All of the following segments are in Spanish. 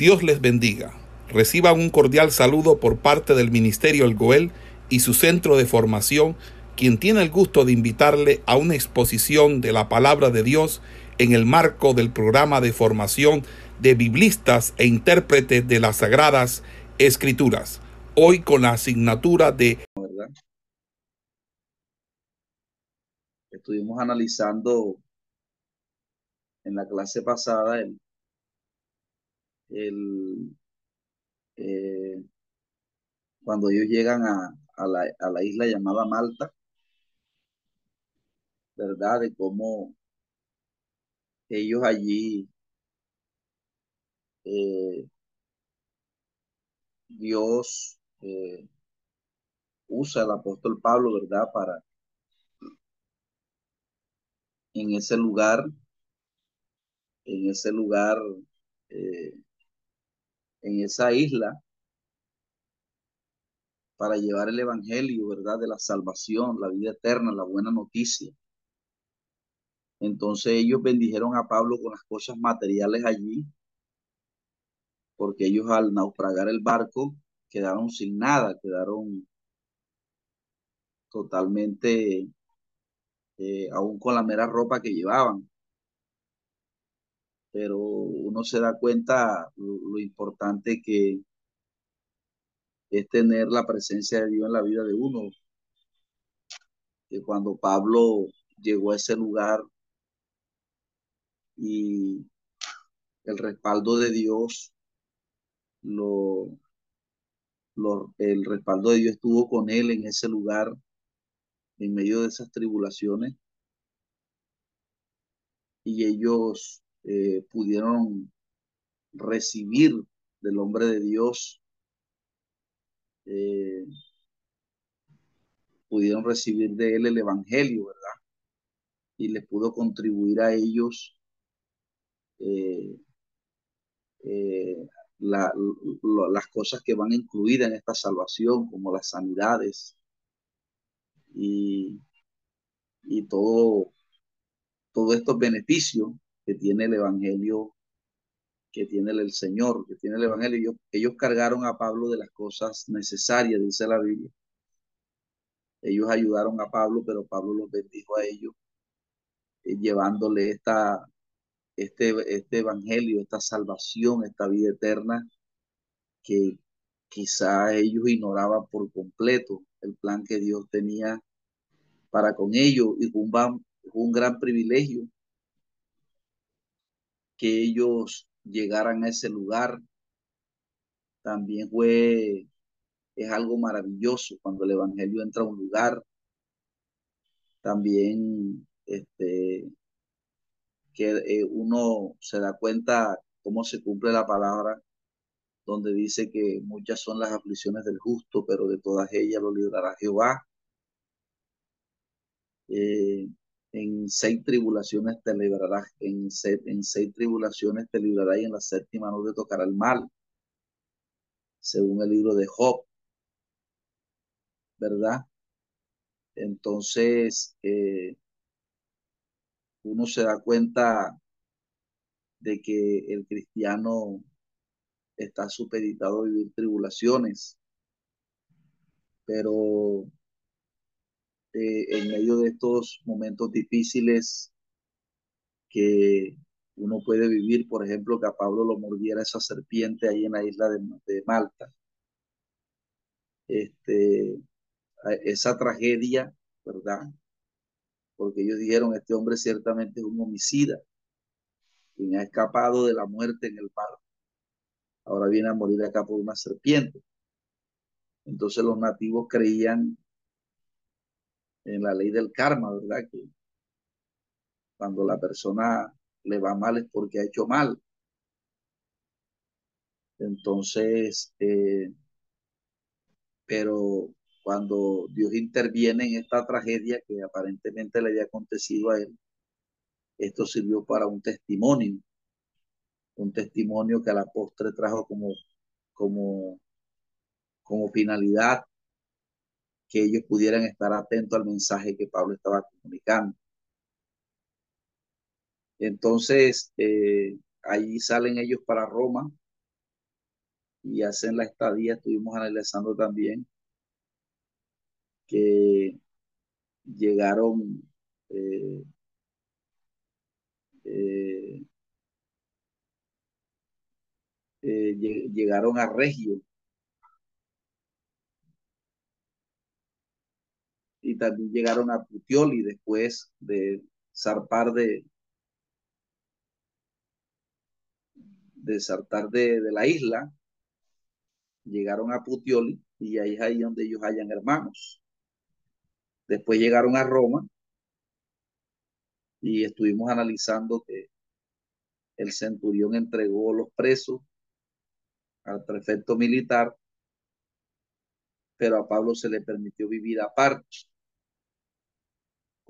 Dios les bendiga. Reciban un cordial saludo por parte del Ministerio El Goel y su centro de formación, quien tiene el gusto de invitarle a una exposición de la palabra de Dios en el marco del programa de formación de biblistas e intérpretes de las Sagradas Escrituras, hoy con la asignatura de... Estuvimos analizando en la clase pasada el, el, eh, cuando ellos llegan a, a, la, a, la, isla llamada Malta, ¿verdad? De cómo ellos allí, eh, Dios eh, usa al apóstol Pablo, ¿verdad? Para en ese lugar, en ese lugar, eh, en esa isla para llevar el evangelio, ¿verdad? De la salvación, la vida eterna, la buena noticia. Entonces ellos bendijeron a Pablo con las cosas materiales allí, porque ellos al naufragar el barco quedaron sin nada, quedaron totalmente, eh, aún con la mera ropa que llevaban pero uno se da cuenta lo, importante que es tener la presencia de Dios en la vida de uno. Que cuando Pablo llegó a ese lugar y el respaldo de Dios, lo, lo, el respaldo de Dios estuvo con él en ese lugar, en medio de esas tribulaciones, y ellos eh, pudieron recibir del hombre de Dios, eh, pudieron recibir de él el Evangelio, ¿verdad? Y les pudo contribuir a ellos eh, la, las cosas que van incluidas en esta salvación, como las sanidades y, y todo, todos estos beneficios que tiene el Evangelio, que tiene el Señor, que tiene el Evangelio. Ellos, ellos cargaron a Pablo de las cosas necesarias, dice la Biblia. Ellos ayudaron a Pablo, pero Pablo los bendijo a ellos, eh, llevándole esta, este, este Evangelio, esta salvación, esta vida eterna, que quizá ellos ignoraban por completo el plan que Dios tenía para con ellos y un, un gran privilegio que ellos llegaran a ese lugar. También fue, es algo maravilloso cuando el Evangelio entra a un lugar. También, este, que eh, uno se da cuenta cómo se cumple la palabra, donde dice que muchas son las aflicciones del justo, pero de todas ellas lo librará Jehová. Eh, en seis tribulaciones te librarás, en, en seis tribulaciones te librarás y en la séptima no te tocará el mal, según el libro de Job, ¿verdad? Entonces, eh, uno se da cuenta de que el cristiano está supeditado a vivir tribulaciones, pero eh, en medio de estos momentos difíciles que uno puede vivir, por ejemplo, que a Pablo lo mordiera esa serpiente ahí en la isla de, Malta. Este, esa tragedia, ¿verdad? Porque ellos dijeron, este hombre ciertamente es un homicida, quien ha escapado de la muerte en el mar. Ahora viene a morir acá por una serpiente. Entonces los nativos creían en la ley del karma, ¿verdad? Que cuando la persona le va mal es porque ha hecho mal. Entonces, eh, pero cuando Dios interviene en esta tragedia que aparentemente le había acontecido a él, esto sirvió para un testimonio, un testimonio que a la postre trajo como, como, como finalidad que ellos pudieran estar atentos al mensaje que Pablo estaba comunicando. Entonces, eh, allí salen ellos para Roma Y hace en la estadía estuvimos analizando también que llegaron eh, eh, eh, llegaron a Regio y también llegaron a Putioli después de zarpar de de de, de la isla, llegaron a Putioli y ahí es ahí donde ellos hayan hermanos. Después llegaron a Roma y estuvimos analizando que el centurión entregó los presos al prefecto militar, pero a Pablo se le permitió vivir aparte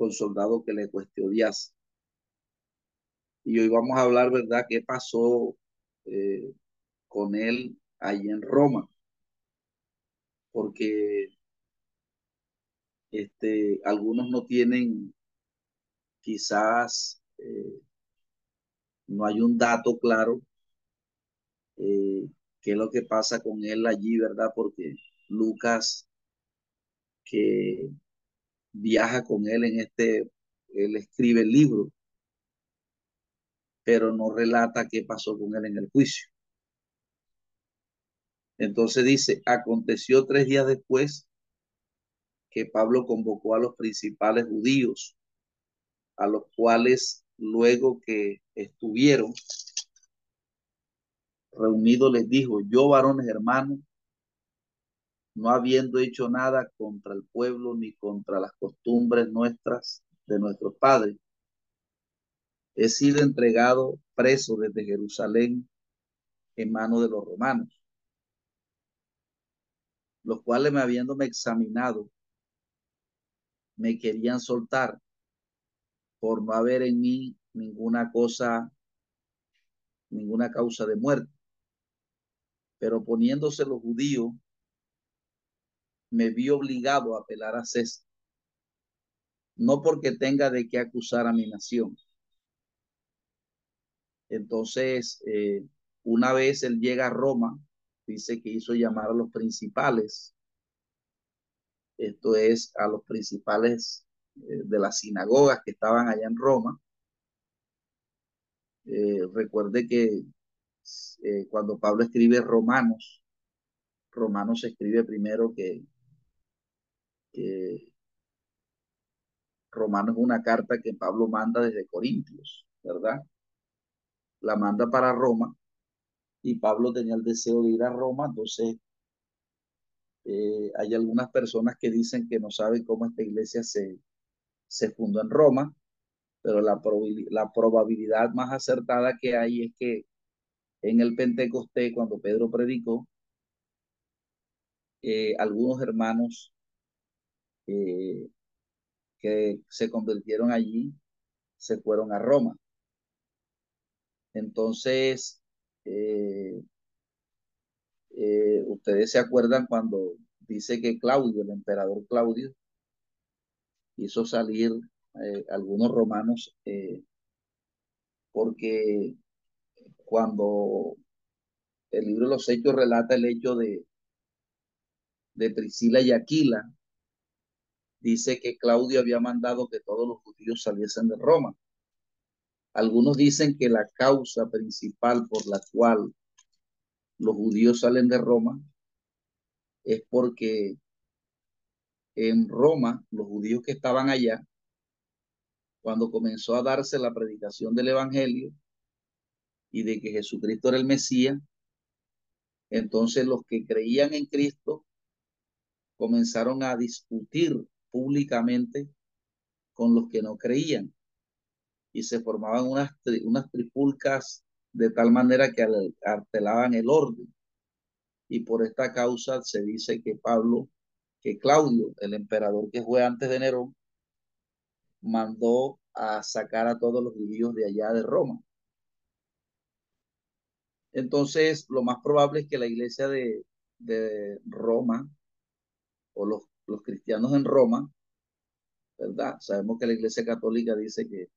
con soldados que le cuestionase. Y hoy vamos a hablar, ¿verdad?, qué pasó eh, con él allí en Roma, porque este, algunos no tienen, quizás eh, no hay un dato claro eh, qué es lo que pasa con él allí, ¿verdad? Porque Lucas, que viaja con él en este, él escribe el libro, pero no relata qué pasó con él en el juicio. Entonces dice, aconteció tres días después que Pablo convocó a los principales judíos, a los cuales luego que estuvieron reunidos les dijo, yo varones hermanos, no habiendo hecho nada contra el pueblo ni contra las costumbres nuestras de nuestros padres, he sido entregado preso desde Jerusalén en manos de los romanos, los cuales me habiéndome examinado, me querían soltar por no haber en mí ninguna cosa, ninguna causa de muerte. Pero poniéndose los judíos, me vi obligado a apelar a César, no porque tenga de qué acusar a mi nación, entonces, eh, una vez él llega a Roma, dice que hizo llamar a los principales, esto es, a los principales eh, de las sinagogas que estaban allá en Roma. Eh, recuerde que cuando Pablo escribe Romanos, Romanos escribe primero que, que Romanos es una carta que Pablo manda desde Corintios, ¿verdad? la manda para Roma y Pablo tenía el deseo de ir a Roma, entonces eh, hay algunas personas que dicen que no saben cómo esta iglesia se, se fundó en Roma, pero la, la probabilidad más acertada que hay es que en el Pentecostés, cuando Pedro predicó, eh, algunos hermanos eh, que se convirtieron allí se fueron a Roma. Entonces, eh, eh, ustedes se acuerdan cuando dice que Claudio, el emperador Claudio, hizo salir algunos romanos porque cuando el libro de los Hechos relata el hecho de, de Priscila y Aquila, dice que Claudio había mandado que todos los judíos saliesen de Roma. Algunos dicen que la causa principal por la cual los judíos salen de Roma es porque en Roma, los judíos que estaban allá, cuando comenzó a darse la predicación del Evangelio y de que Jesucristo era el Mesías, entonces los que creían en Cristo comenzaron a discutir públicamente con los que no creían y se formaban unas, unas tripulcas de tal manera que artelaban el orden. Y por esta causa se dice que Pablo, que Claudio, el emperador que fue antes de Nerón, mandó a sacar a todos los judíos de allá de Roma. Entonces, lo más probable es que la iglesia de, de Roma o los, los cristianos en Roma, ¿verdad? Sabemos que la iglesia católica dice que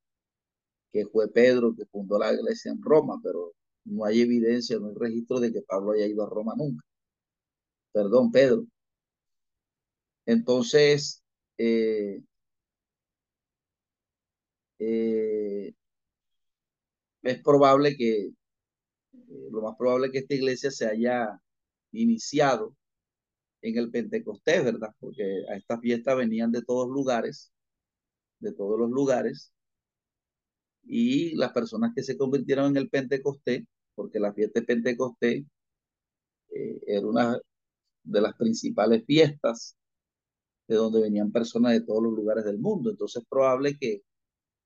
que fue Pedro que fundó la iglesia en Roma, pero no hay evidencia, no hay registro de que Pablo haya ido a Roma nunca. Perdón, Pedro. Entonces, eh, eh, es probable que, eh, lo más probable que esta iglesia se haya iniciado en el Pentecostés, ¿verdad? Porque a esta fiesta venían de todos lugares, de todos los lugares, y las personas que se convirtieron en el Pentecostés, porque la fiesta de Pentecostés eh, era una de las principales fiestas de donde venían personas de todos los lugares del mundo. Entonces es probable que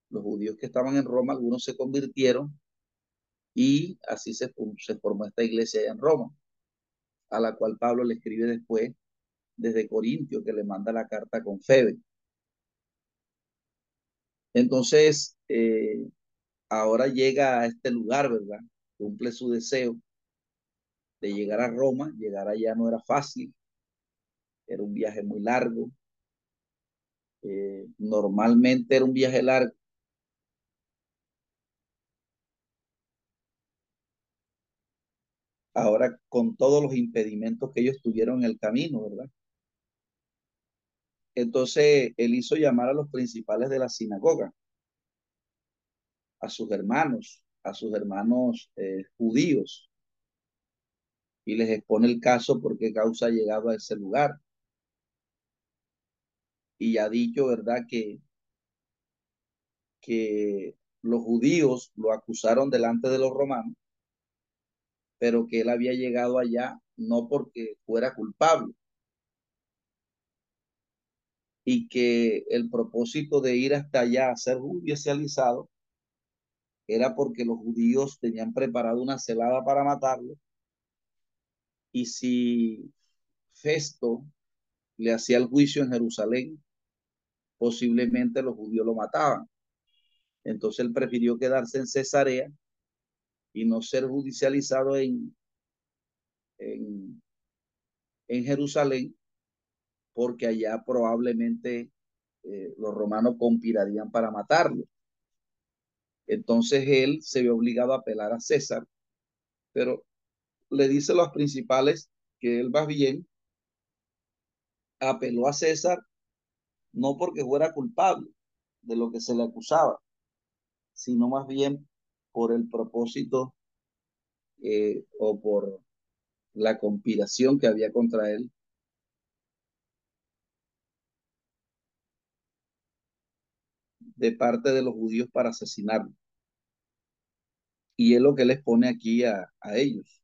los judíos que estaban en Roma, algunos se convirtieron y así se, se formó esta iglesia allá en Roma, a la cual Pablo le escribe después desde Corintio, que le manda la carta con Febe. Entonces, eh, ahora llega a este lugar, ¿verdad? Cumple su deseo de llegar a Roma. Llegar allá no era fácil. Era un viaje muy largo. Eh, normalmente era un viaje largo. Ahora con todos los impedimentos que ellos tuvieron en el camino, ¿verdad? Entonces él hizo llamar a los principales de la sinagoga, a sus hermanos, a sus hermanos eh, judíos, y les expone el caso por qué causa ha llegado a ese lugar. Y ha dicho, ¿verdad?, que, que los judíos lo acusaron delante de los romanos, pero que él había llegado allá no porque fuera culpable, y que el propósito de ir hasta allá a ser judicializado era porque los judíos tenían preparado una celada para matarlo y si Festo le hacía el juicio en Jerusalén, posiblemente los judíos lo mataban. Entonces él prefirió quedarse en Cesarea y no ser judicializado en, en, en Jerusalén porque allá probablemente eh, los romanos conspirarían para matarlo. Entonces él se ve obligado a apelar a César, pero le dice a los principales que él va bien, apeló a César no porque fuera culpable de lo que se le acusaba, sino más bien por el propósito eh, o por la conspiración que había contra él de parte de los judíos para asesinarlo. Y es lo que les pone aquí a, a ellos.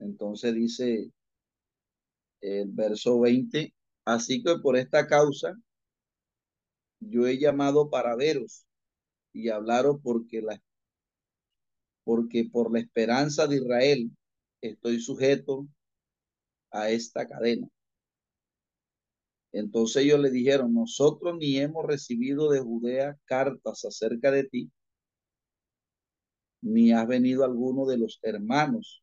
Entonces dice el verso 20, así que por esta causa yo he llamado para veros y hablaros porque la porque por la esperanza de Israel estoy sujeto a esta cadena. Entonces ellos le dijeron, nosotros ni hemos recibido de Judea cartas acerca de ti, ni has venido alguno de los hermanos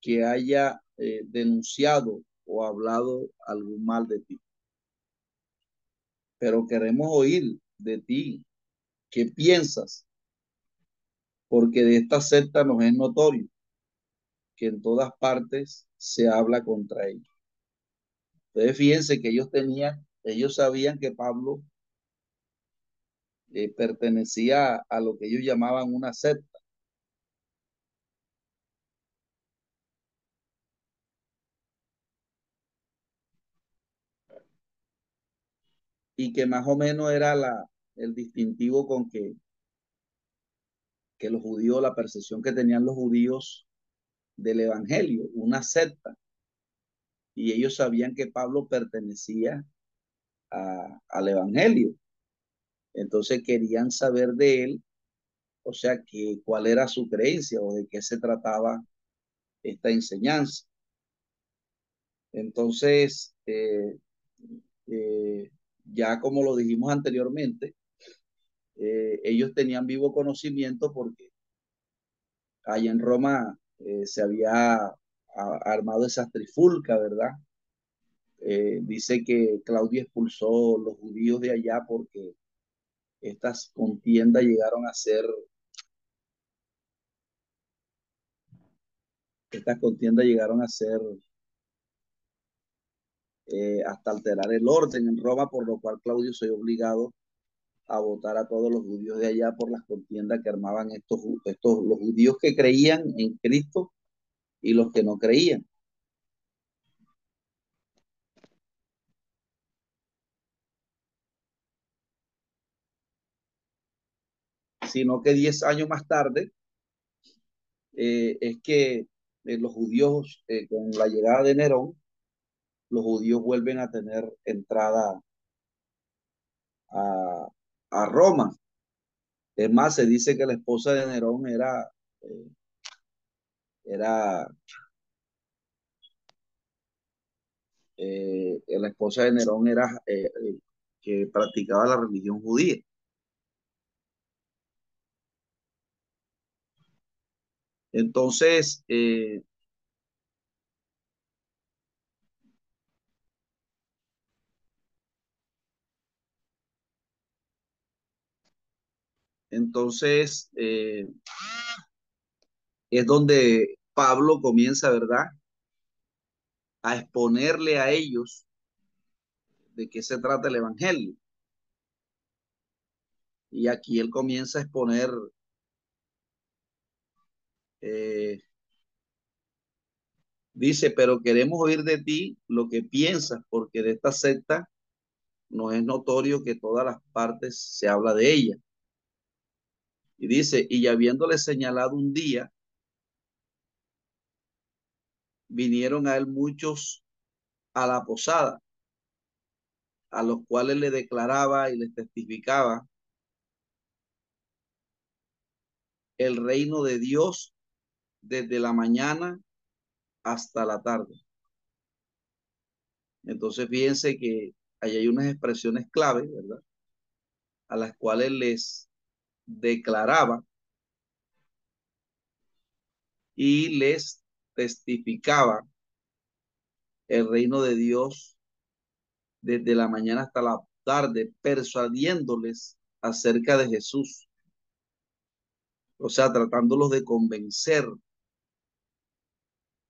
que haya eh, denunciado o hablado algún mal de ti. Pero queremos oír de ti qué piensas, porque de esta secta nos es notorio que en todas partes se habla contra ellos. Entonces fíjense que ellos tenían, ellos sabían que Pablo eh, pertenecía a lo que ellos llamaban una secta. Y que más o menos era la, el distintivo con que, que los judíos, la percepción que tenían los judíos del evangelio, una secta y ellos sabían que Pablo pertenecía al Evangelio. Entonces querían saber de él, o sea, que cuál era su creencia o de qué se trataba esta enseñanza. Entonces, eh, eh, ya como lo dijimos anteriormente, eh, ellos tenían vivo conocimiento porque allá en Roma se había armado esa trifulca, ¿verdad? Eh, dice que Claudia expulsó los judíos de allá porque estas contiendas llegaron a ser, estas contiendas llegaron a ser eh, hasta alterar el orden en Roma, por lo cual Claudio se obligado a votar a todos los judíos de allá por las contiendas que armaban estos, estos los judíos que creían en Cristo y los que no creían. Sino que diez años más tarde eh, es que eh, los judíos, con la llegada de Nerón, los judíos vuelven a tener entrada a, Roma. Es más, se dice que la esposa de Nerón era, eh, era eh, la esposa de Nerón era eh, que practicaba la religión judía. Entonces, Entonces, eh, es donde Pablo comienza, ¿verdad? A exponerle a ellos de qué se trata el Evangelio. Y aquí él comienza a exponer eh, dice, pero queremos oír de ti lo que piensas, porque de esta secta no es notorio que todas las partes se habla de ella. Y dice, y habiéndole señalado un día, vinieron a él muchos a la posada, a los cuales le declaraba y les testificaba el reino de Dios desde la mañana hasta la tarde. Entonces fíjense que ahí hay unas expresiones clave, ¿verdad? A las cuales les declaraba y les testificaba el reino de Dios desde la mañana hasta la tarde, persuadiéndoles acerca de Jesús. O sea, tratándolos de convencer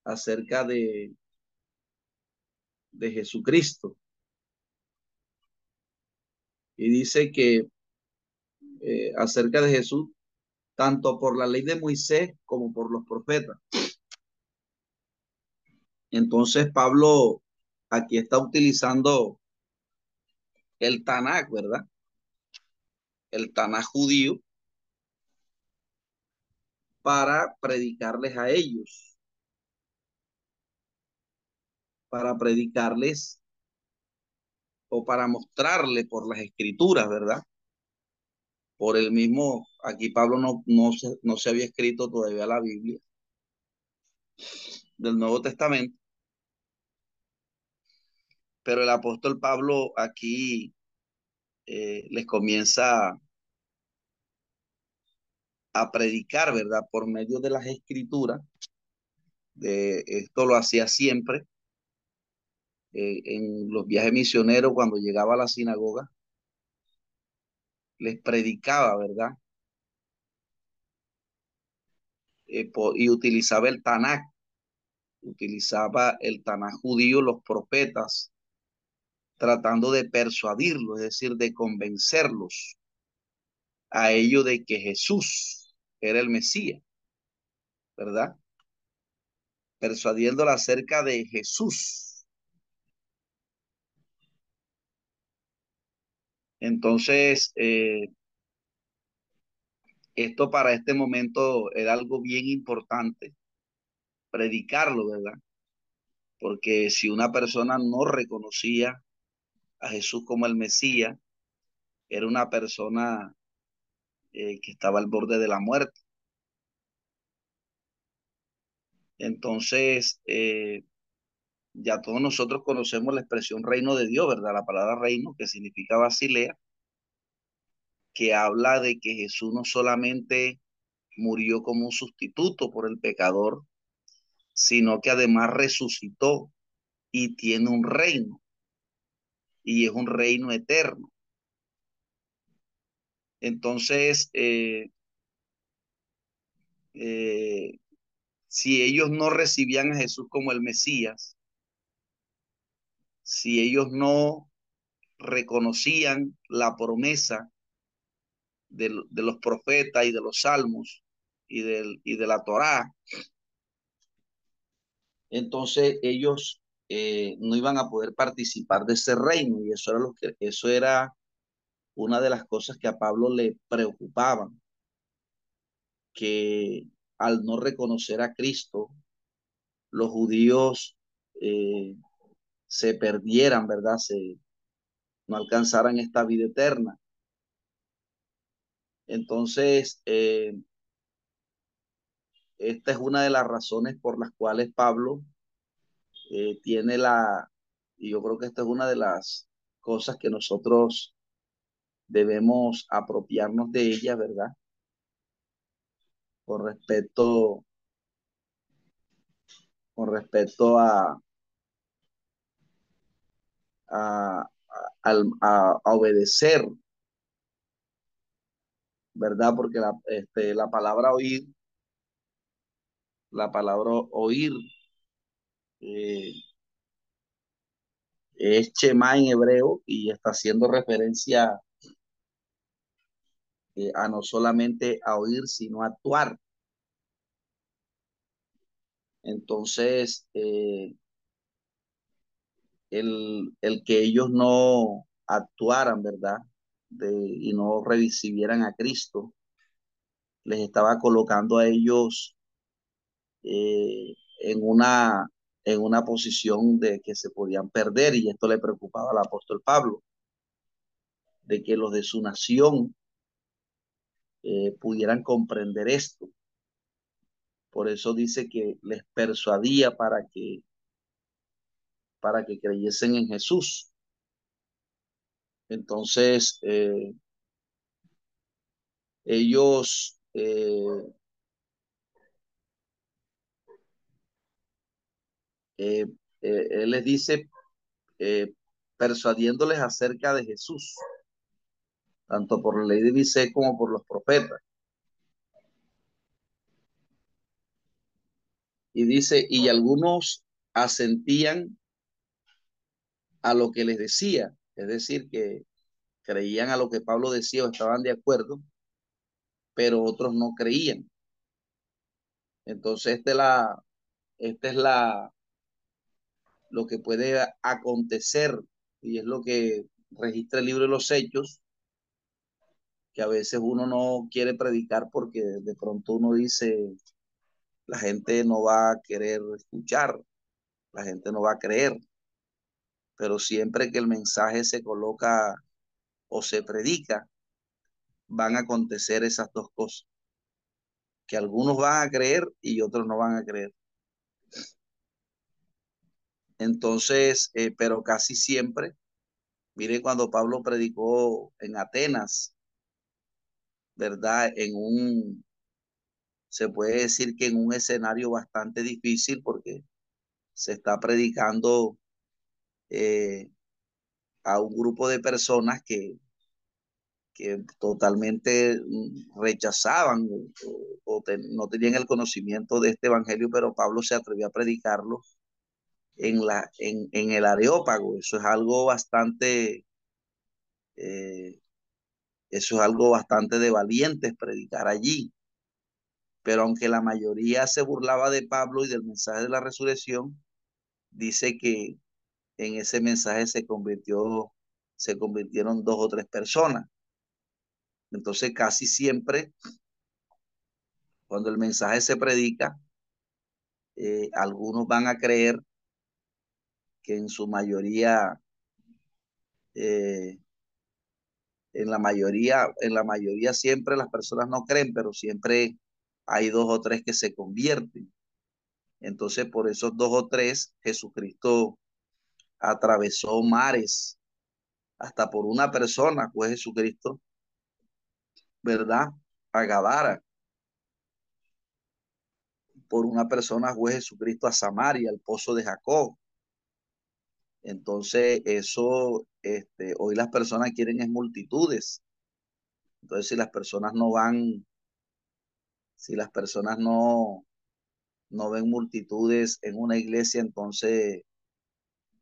acerca de, de Jesucristo. Y dice que eh, acerca de Jesús, tanto por la ley de Moisés como por los profetas. Entonces Pablo aquí está utilizando el Tanakh, ¿verdad? El Tanakh judío para predicarles a ellos, para predicarles o para mostrarle por las escrituras, ¿verdad? Por el mismo, aquí Pablo no, no, se, no se había escrito todavía la Biblia del Nuevo Testamento, pero el apóstol Pablo aquí eh, les comienza a predicar, ¿verdad? Por medio de las escrituras. De, esto lo hacía siempre eh, en los viajes misioneros cuando llegaba a la sinagoga les predicaba, ¿verdad? Eh, y utilizaba el Tanakh, utilizaba el Tanakh judío, los profetas, tratando de persuadirlos, es decir, de convencerlos a ellos de que Jesús era el Mesías, ¿verdad? Persuadiéndola acerca de Jesús. Entonces, eh, esto para este momento era algo bien importante, predicarlo, ¿verdad? Porque si una persona no reconocía a Jesús como el Mesías, era una persona eh, que estaba al borde de la muerte. Entonces, eh, ya todos nosotros conocemos la expresión reino de Dios, ¿verdad? La palabra reino, que significa Basilea, que habla de que Jesús no solamente murió como un sustituto por el pecador, sino que además resucitó y tiene un reino, y es un reino eterno. Entonces, eh, eh, si ellos no recibían a Jesús como el Mesías, si ellos no reconocían la promesa de, de los profetas y de los salmos y, del, y de la Torá, entonces ellos eh, no iban a poder participar de ese reino. Y eso era lo que eso era una de las cosas que a Pablo le preocupaban que al no reconocer a Cristo los judíos eh, se perdieran, ¿verdad? Se no alcanzaran esta vida eterna. Entonces, eh, esta es una de las razones por las cuales Pablo eh, tiene la, y yo creo que esta es una de las cosas que nosotros debemos apropiarnos de ella, ¿verdad? Con respecto, con respecto a, a, a, obedecer, ¿verdad? Porque la, este, la palabra oír, la palabra oír eh, es Chema en hebreo y está haciendo referencia eh, a no solamente a oír, sino a actuar. Entonces, eh, el, el, que ellos no actuaran, ¿verdad? Y no recibieran a Cristo, les estaba colocando a ellos eh, en, una, en una posición de que se podían perder y esto le preocupaba al apóstol Pablo, de que los de su nación eh, pudieran comprender esto. Por eso dice que les persuadía para que para que creyesen en Jesús. Entonces, eh, ellos eh, eh, él les dice, persuadiéndoles acerca de Jesús, tanto por la ley de Moisés como por los profetas. Y dice, y algunos asentían a lo que les decía, es decir, que creían a lo que Pablo decía o estaban de acuerdo, pero otros no creían. Entonces, esta es la, esta es la, lo que puede acontecer y es lo que registra el libro de los hechos, que a veces uno no quiere predicar porque de pronto uno dice, la gente no va a querer escuchar, la gente no va a creer pero siempre que el mensaje se coloca o se predica, van a acontecer esas dos cosas, que algunos van a creer y otros no van a creer. Entonces, eh, pero casi siempre, mire cuando Pablo predicó en Atenas, ¿verdad? En un, se puede decir que en un escenario bastante difícil porque se está predicando eh, a un grupo de personas que, que totalmente rechazaban o, no tenían el conocimiento de este evangelio, pero Pablo se atrevió a predicarlo en, la, en, en el Areópago. Eso es algo bastante, eh, eso es algo bastante de valientes predicar allí. Pero aunque la mayoría se burlaba de Pablo y del mensaje de la resurrección, dice que en ese mensaje se convirtió, se convirtieron dos o tres personas. Entonces casi siempre, cuando el mensaje se predica, eh, algunos van a creer que en su mayoría, eh, en la mayoría, en la mayoría siempre las personas no creen, pero siempre hay dos o tres que se convierten. Entonces, por esos dos o tres, Jesucristo atravesó mares, hasta por una persona, fue Jesucristo, ¿verdad? A Gadara. Por una persona fue Jesucristo a Samaria, al pozo de Jacob. Entonces, eso, este, hoy las personas quieren es multitudes. Entonces, si las personas no van, si las personas no, no ven multitudes en una iglesia, entonces,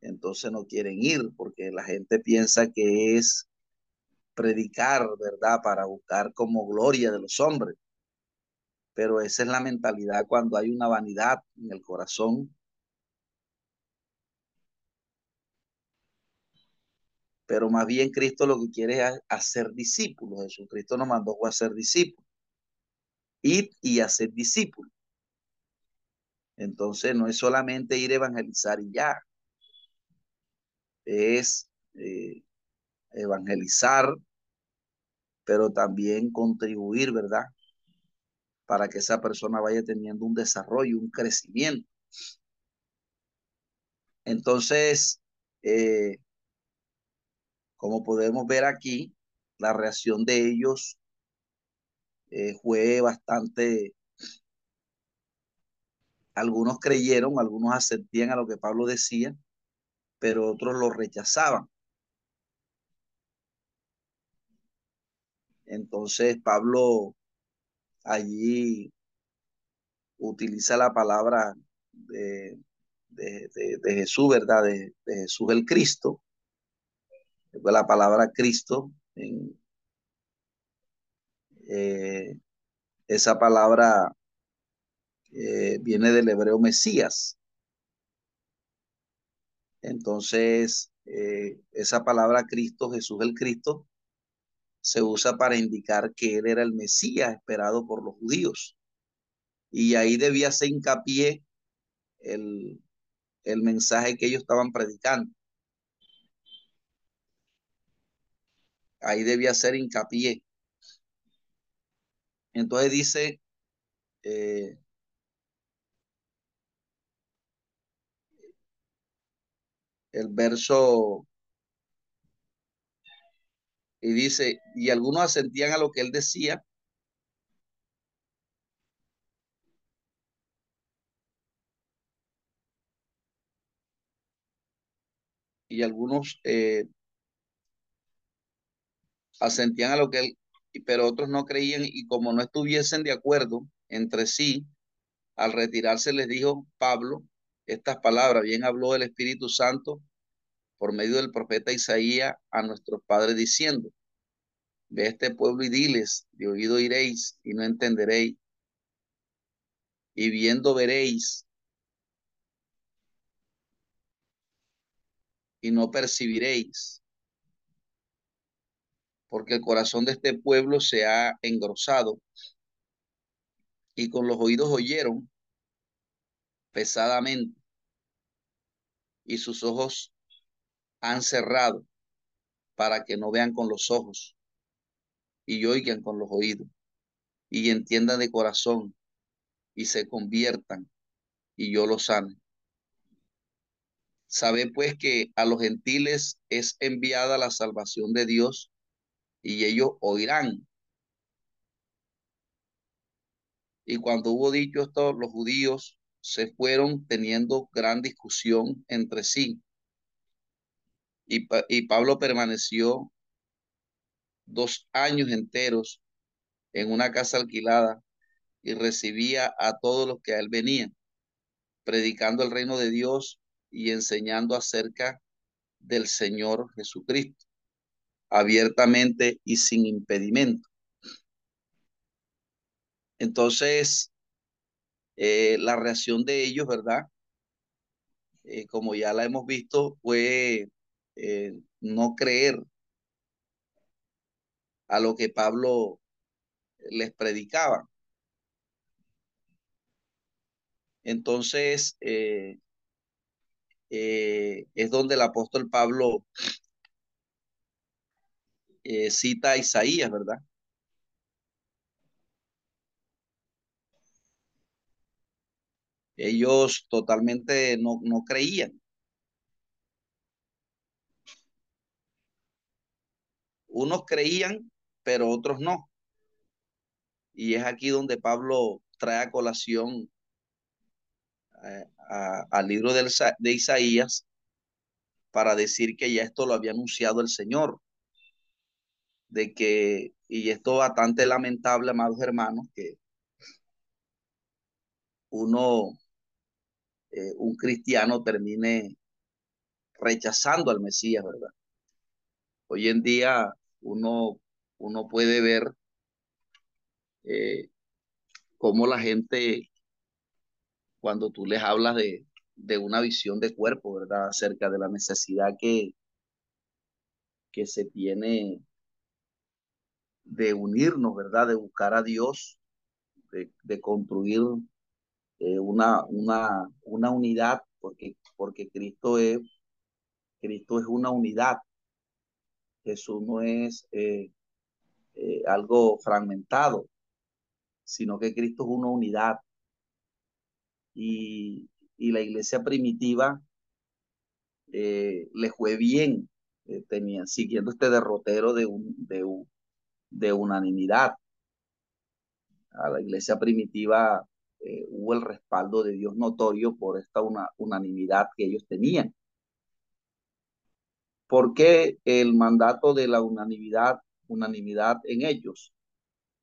entonces no quieren ir, porque la gente piensa que es predicar, ¿verdad? Para buscar como gloria de los hombres. Pero esa es la mentalidad cuando hay una vanidad en el corazón. Pero más bien Cristo lo que quiere es hacer discípulos. Jesucristo nos mandó a hacer discípulos. Ir y hacer discípulos. Entonces no es solamente ir a evangelizar y ya. Es eh, evangelizar, pero también contribuir, ¿verdad? Para que esa persona vaya teniendo un desarrollo, un crecimiento. Entonces, eh, como podemos ver aquí, la reacción de ellos eh, fue bastante... Algunos creyeron, algunos asentían a lo que Pablo decía, pero otros lo rechazaban. Entonces Pablo allí utiliza la palabra de, Jesús, ¿verdad? De, Jesús el Cristo. La palabra Cristo, en, eh, esa palabra eh, viene del hebreo Mesías. Entonces, eh, esa palabra Cristo, Jesús el Cristo, se usa para indicar que él era el Mesías esperado por los judíos. Y ahí debía ser hincapié el, el mensaje que ellos estaban predicando. Ahí debía ser hincapié. Entonces dice, eh, el verso y dice, y algunos asentían a lo que él decía. Y algunos eh, asentían a lo que él, pero otros no creían y como no estuviesen de acuerdo entre sí, al retirarse les dijo Pablo estas palabras, bien habló el Espíritu Santo por medio del profeta Isaías a nuestros padres diciendo, ve este pueblo y diles, de oído iréis y no entenderéis, y viendo veréis y no percibiréis, porque el corazón de este pueblo se ha engrosado y con los oídos oyeron pesadamente y sus ojos han cerrado para que no vean con los ojos y oigan con los oídos y entiendan de corazón y se conviertan y yo los sane. Sabe pues que a los gentiles es enviada la salvación de Dios y ellos oirán. Y cuando hubo dicho esto, los judíos se fueron teniendo gran discusión entre sí y, Pablo permaneció dos años enteros en una casa alquilada y recibía a todos los que a él venían, predicando el reino de Dios y enseñando acerca del Señor Jesucristo, abiertamente y sin impedimento. Entonces, eh, la reacción de ellos, ¿verdad? Eh, como ya la hemos visto, fue eh, no creer a lo que Pablo les predicaba. Entonces, es donde el apóstol Pablo cita a Isaías, ¿verdad? Ellos totalmente no, no creían. Unos creían, pero otros no. Y es aquí donde Pablo trae a colación eh, al libro de Isaías para decir que ya esto lo había anunciado el Señor. de que, y esto bastante lamentable, amados hermanos, que uno, eh, un cristiano termine rechazando al Mesías, ¿verdad? Hoy en día uno, uno puede ver eh, cómo la gente, cuando tú les hablas de, de una visión de cuerpo, ¿verdad? Acerca de la necesidad que, que se tiene de unirnos, ¿verdad? De buscar a Dios, de, de construir eh, una, una, una unidad, porque, porque Cristo, es, Cristo es una unidad. Jesús no es eh, eh, algo fragmentado, sino que Cristo es una unidad. Y, y la iglesia primitiva le fue bien, tenía, siguiendo este derrotero de, un, de, de unanimidad. A la iglesia primitiva eh, hubo el respaldo de Dios notorio por esta una, unanimidad que ellos tenían. ¿Por qué el mandato de la unanimidad, unanimidad en ellos?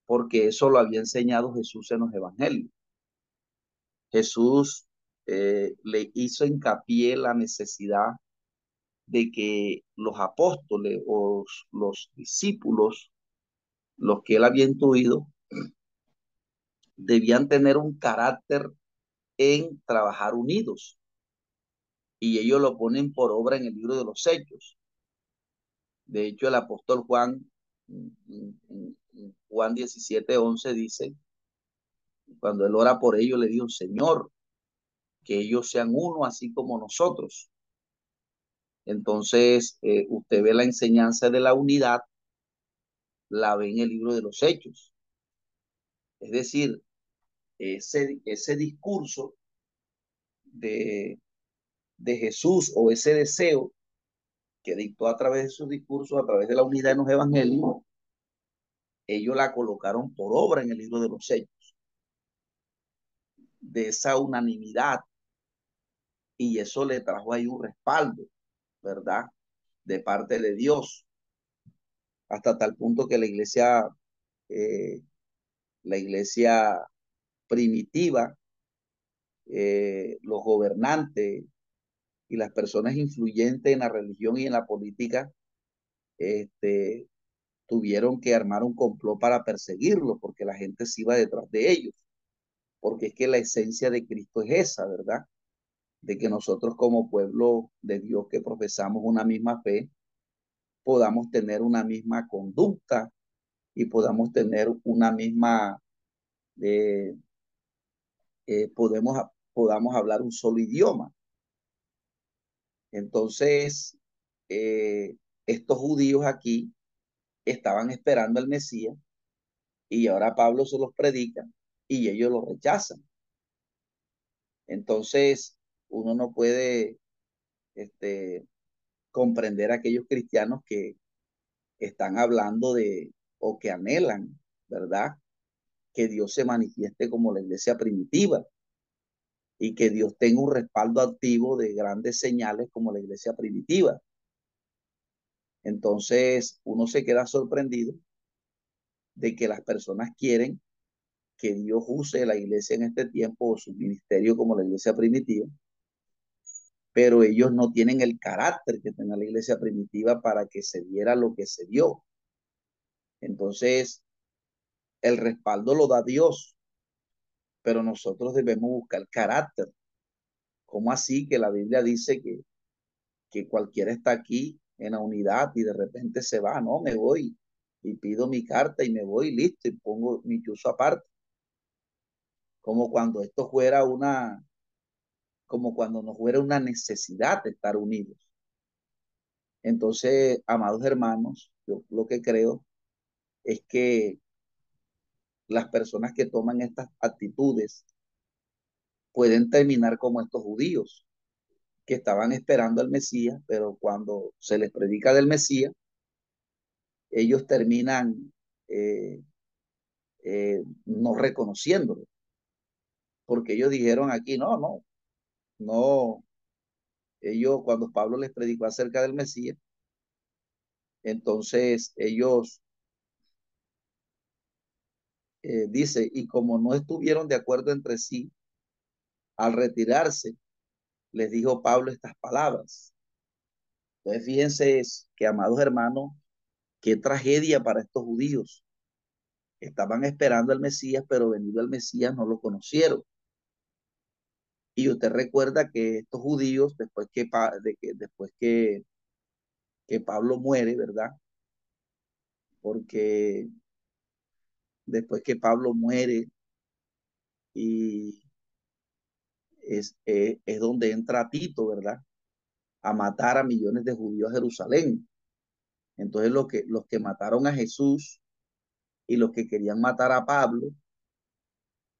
Porque eso lo había enseñado Jesús en los evangelios. Jesús eh, le hizo hincapié la necesidad de que los apóstoles o los discípulos los que él había intuido, debían tener un carácter en trabajar unidos. Y ellos lo ponen por obra en el libro de los Hechos. De hecho, el apóstol Juan, Juan 17, 11 dice, cuando él ora por ellos, le dijo, Señor, que ellos sean uno así como nosotros. Entonces, eh, usted ve la enseñanza de la unidad la ve en el libro de los Hechos. Es decir, ese, ese discurso de, de Jesús o ese deseo que dictó a través de su discurso, a través de la unidad en los evangelios, ellos la colocaron por obra en el libro de los Hechos. De esa unanimidad. Y eso le trajo ahí un respaldo, ¿verdad? De parte de Dios hasta tal punto que la iglesia, eh, la iglesia primitiva, eh, los gobernantes y las personas influyentes en la religión y en la política, este, tuvieron que armar un complot para perseguirlo, porque la gente se iba detrás de ellos, porque es que la esencia de Cristo es esa, ¿verdad? De que nosotros como pueblo de Dios que profesamos una misma fe, podamos tener una misma conducta y podamos tener una misma, eh, eh, podemos, podamos hablar un solo idioma. Entonces, eh, estos judíos aquí estaban esperando al Mesías y ahora Pablo se los predica y ellos lo rechazan. Entonces, uno no puede este, comprender a aquellos cristianos que están hablando de o que anhelan, ¿verdad? Que Dios se manifieste como la iglesia primitiva y que Dios tenga un respaldo activo de grandes señales como la iglesia primitiva. Entonces uno se queda sorprendido de que las personas quieren que Dios use la iglesia en este tiempo o su ministerio como la iglesia primitiva pero ellos no tienen el carácter que tenía la iglesia primitiva para que se diera lo que se dio. Entonces, el respaldo lo da Dios, pero nosotros debemos buscar carácter. ¿Cómo así que la Biblia dice que, que cualquiera está aquí en la unidad y de repente se va? No, me voy y pido mi carta y me voy listo y pongo mi chuzo aparte. Como cuando esto fuera una, como cuando nos fuera una necesidad de estar unidos. Entonces, amados hermanos, yo lo que creo es que las personas que toman estas actitudes pueden terminar como estos judíos que estaban esperando al Mesías, pero cuando se les predica del Mesías, ellos terminan eh, eh, no reconociéndolo, porque ellos dijeron aquí, no, no, no, ellos, cuando Pablo les predicó acerca del Mesías, entonces ellos eh, dice, y como no estuvieron de acuerdo entre sí, al retirarse, les dijo Pablo estas palabras. Entonces, fíjense es que, amados hermanos, qué tragedia para estos judíos. Estaban esperando al Mesías, pero venido el Mesías no lo conocieron. Y usted recuerda que estos judíos, después que, de que, después que, que Pablo muere, ¿verdad? Porque después que Pablo muere y es, eh, es donde entra Tito, ¿verdad? A matar a millones de judíos a Jerusalén. Entonces los que, los que mataron a Jesús y los que querían matar a Pablo,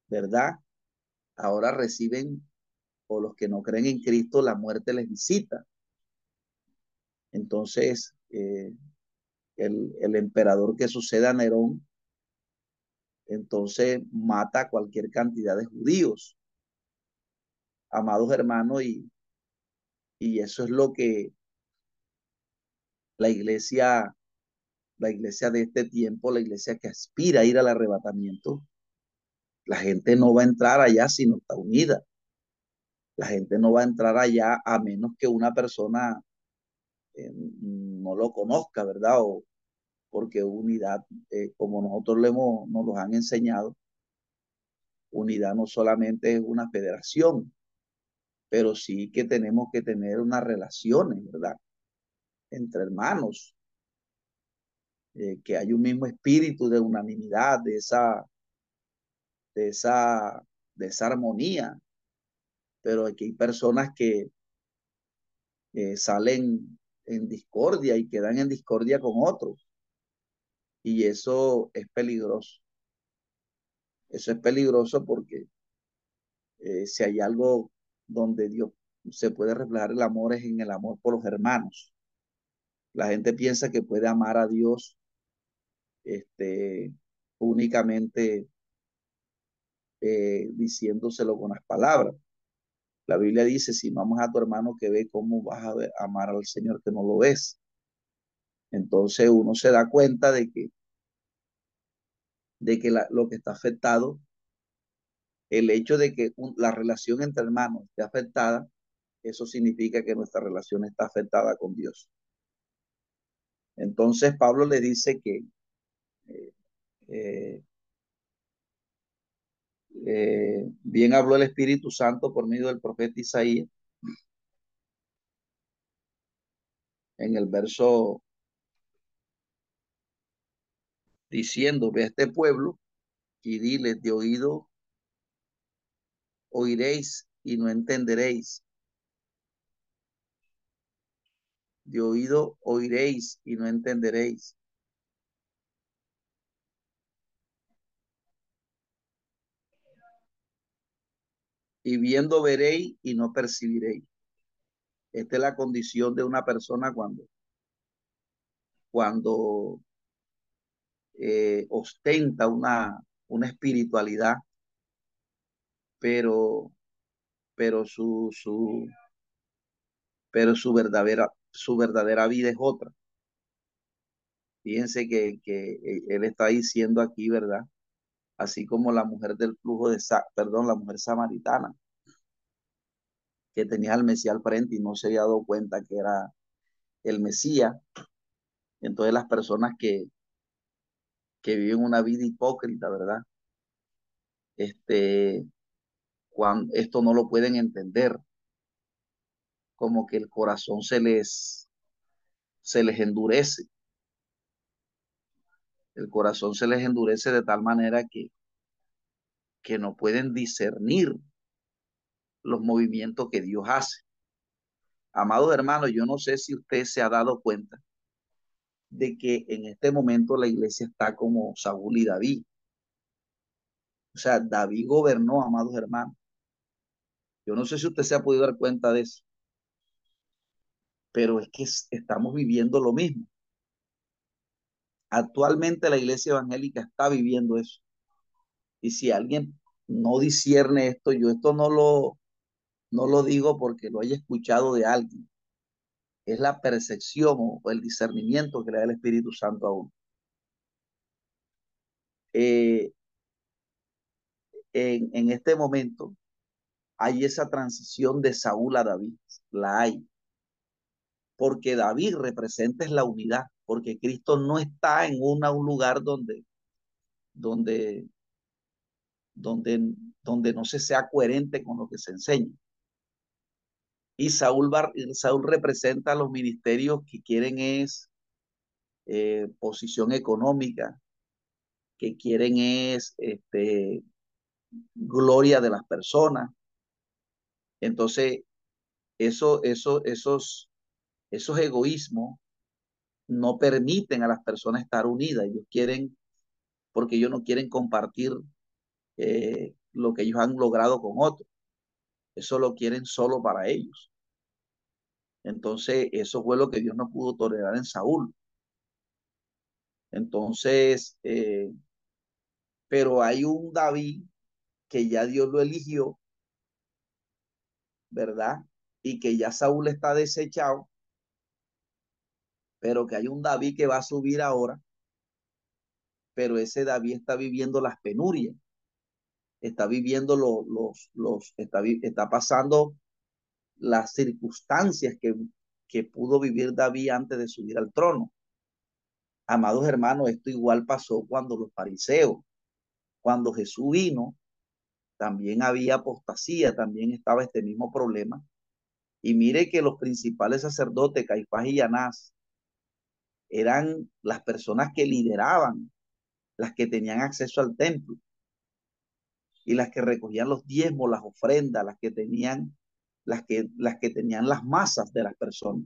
¿verdad? Ahora reciben, o los que no creen en Cristo, la muerte les visita. Entonces, eh, el, el, emperador que sucede a Nerón, entonces mata cualquier cantidad de judíos amados hermanos, y, y eso es lo que la iglesia, la iglesia de este tiempo, la iglesia que aspira a ir al arrebatamiento, la gente no va a entrar allá si no está unida. La gente no va a entrar allá a menos que una persona eh, no lo conozca, ¿verdad? Porque unidad, eh, como nosotros le hemos, nos lo han enseñado, unidad no solamente es una federación, pero sí que tenemos que tener unas relaciones, ¿verdad? Entre hermanos, eh, que hay un mismo espíritu de unanimidad, de esa, de esa, de esa armonía, pero aquí hay personas que salen en discordia y quedan en discordia con otros. Y eso es peligroso. Eso es peligroso porque eh, si hay algo donde Dios se puede reflejar el amor es en el amor por los hermanos. La gente piensa que puede amar a Dios este, únicamente eh, diciéndoselo con las palabras. La Biblia dice, si vamos a tu hermano que ve, ¿cómo vas a amar al Señor que no lo ves? Entonces uno se da cuenta de que, de que lo que está afectado el hecho de que la relación entre hermanos esté afectada, eso significa que nuestra relación está afectada con Dios. Entonces Pablo le dice que eh, eh, bien habló el Espíritu Santo por medio del profeta Isaías en el verso diciendo, ve a este pueblo y dile de oído oiréis y no entenderéis. De oído oiréis y no entenderéis. Y viendo veréis y no percibiréis. Esta es la condición de una persona cuando, cuando eh, ostenta una, una espiritualidad pero, pero su, su, pero su verdadera, su verdadera vida es otra. Fíjense que, que él está diciendo aquí, ¿verdad? Así como la mujer del flujo de, perdón, la mujer samaritana, que tenía al Mesías al frente y no se había dado cuenta que era el Mesías. Entonces las personas que, que viven una vida hipócrita, ¿verdad? Este, cuando esto no lo pueden entender, como que el corazón se les, se les endurece. El corazón se les endurece de tal manera que, que no pueden discernir los movimientos que Dios hace. Amados hermanos, yo no sé si usted se ha dado cuenta de que en este momento la iglesia está como Saúl y David. O sea, David gobernó, amados hermanos, yo no sé si usted se ha podido dar cuenta de eso, pero es que estamos viviendo lo mismo. Actualmente la iglesia evangélica está viviendo eso. Y si alguien no discierne esto, yo esto no lo, no lo digo porque lo haya escuchado de alguien. Es la percepción o el discernimiento que le da el Espíritu Santo a uno. Eh, en, en este momento hay esa transición de Saúl a David, la hay. Porque David representa es la unidad, porque Cristo no está en una, un lugar donde, donde, donde, donde no se sea coherente con lo que se enseña. Y Saúl, Saúl representa los ministerios que quieren es eh, posición económica, que quieren es este, gloria de las personas. Entonces, eso, eso, esos, esos egoísmos no permiten a las personas estar unidas. Ellos quieren, porque ellos no quieren compartir eh, lo que ellos han logrado con otros. Eso lo quieren solo para ellos. Entonces, eso fue lo que Dios no pudo tolerar en Saúl. Entonces, eh, pero hay un David que ya Dios lo eligió, ¿verdad? Y que ya Saúl está desechado, pero que hay un David que va a subir ahora, pero ese David está viviendo las penurias, está viviendo los, los, está, está pasando las circunstancias que, que pudo vivir David antes de subir al trono. Amados hermanos, esto igual pasó cuando los fariseos, cuando Jesús vino, también había apostasía, también estaba este mismo problema. Y mire que los principales sacerdotes, Caifás y Anás, eran las personas que lideraban, las que tenían acceso al templo y las que recogían los diezmos, las ofrendas, las que tenían las que, las que tenían las masas de las personas.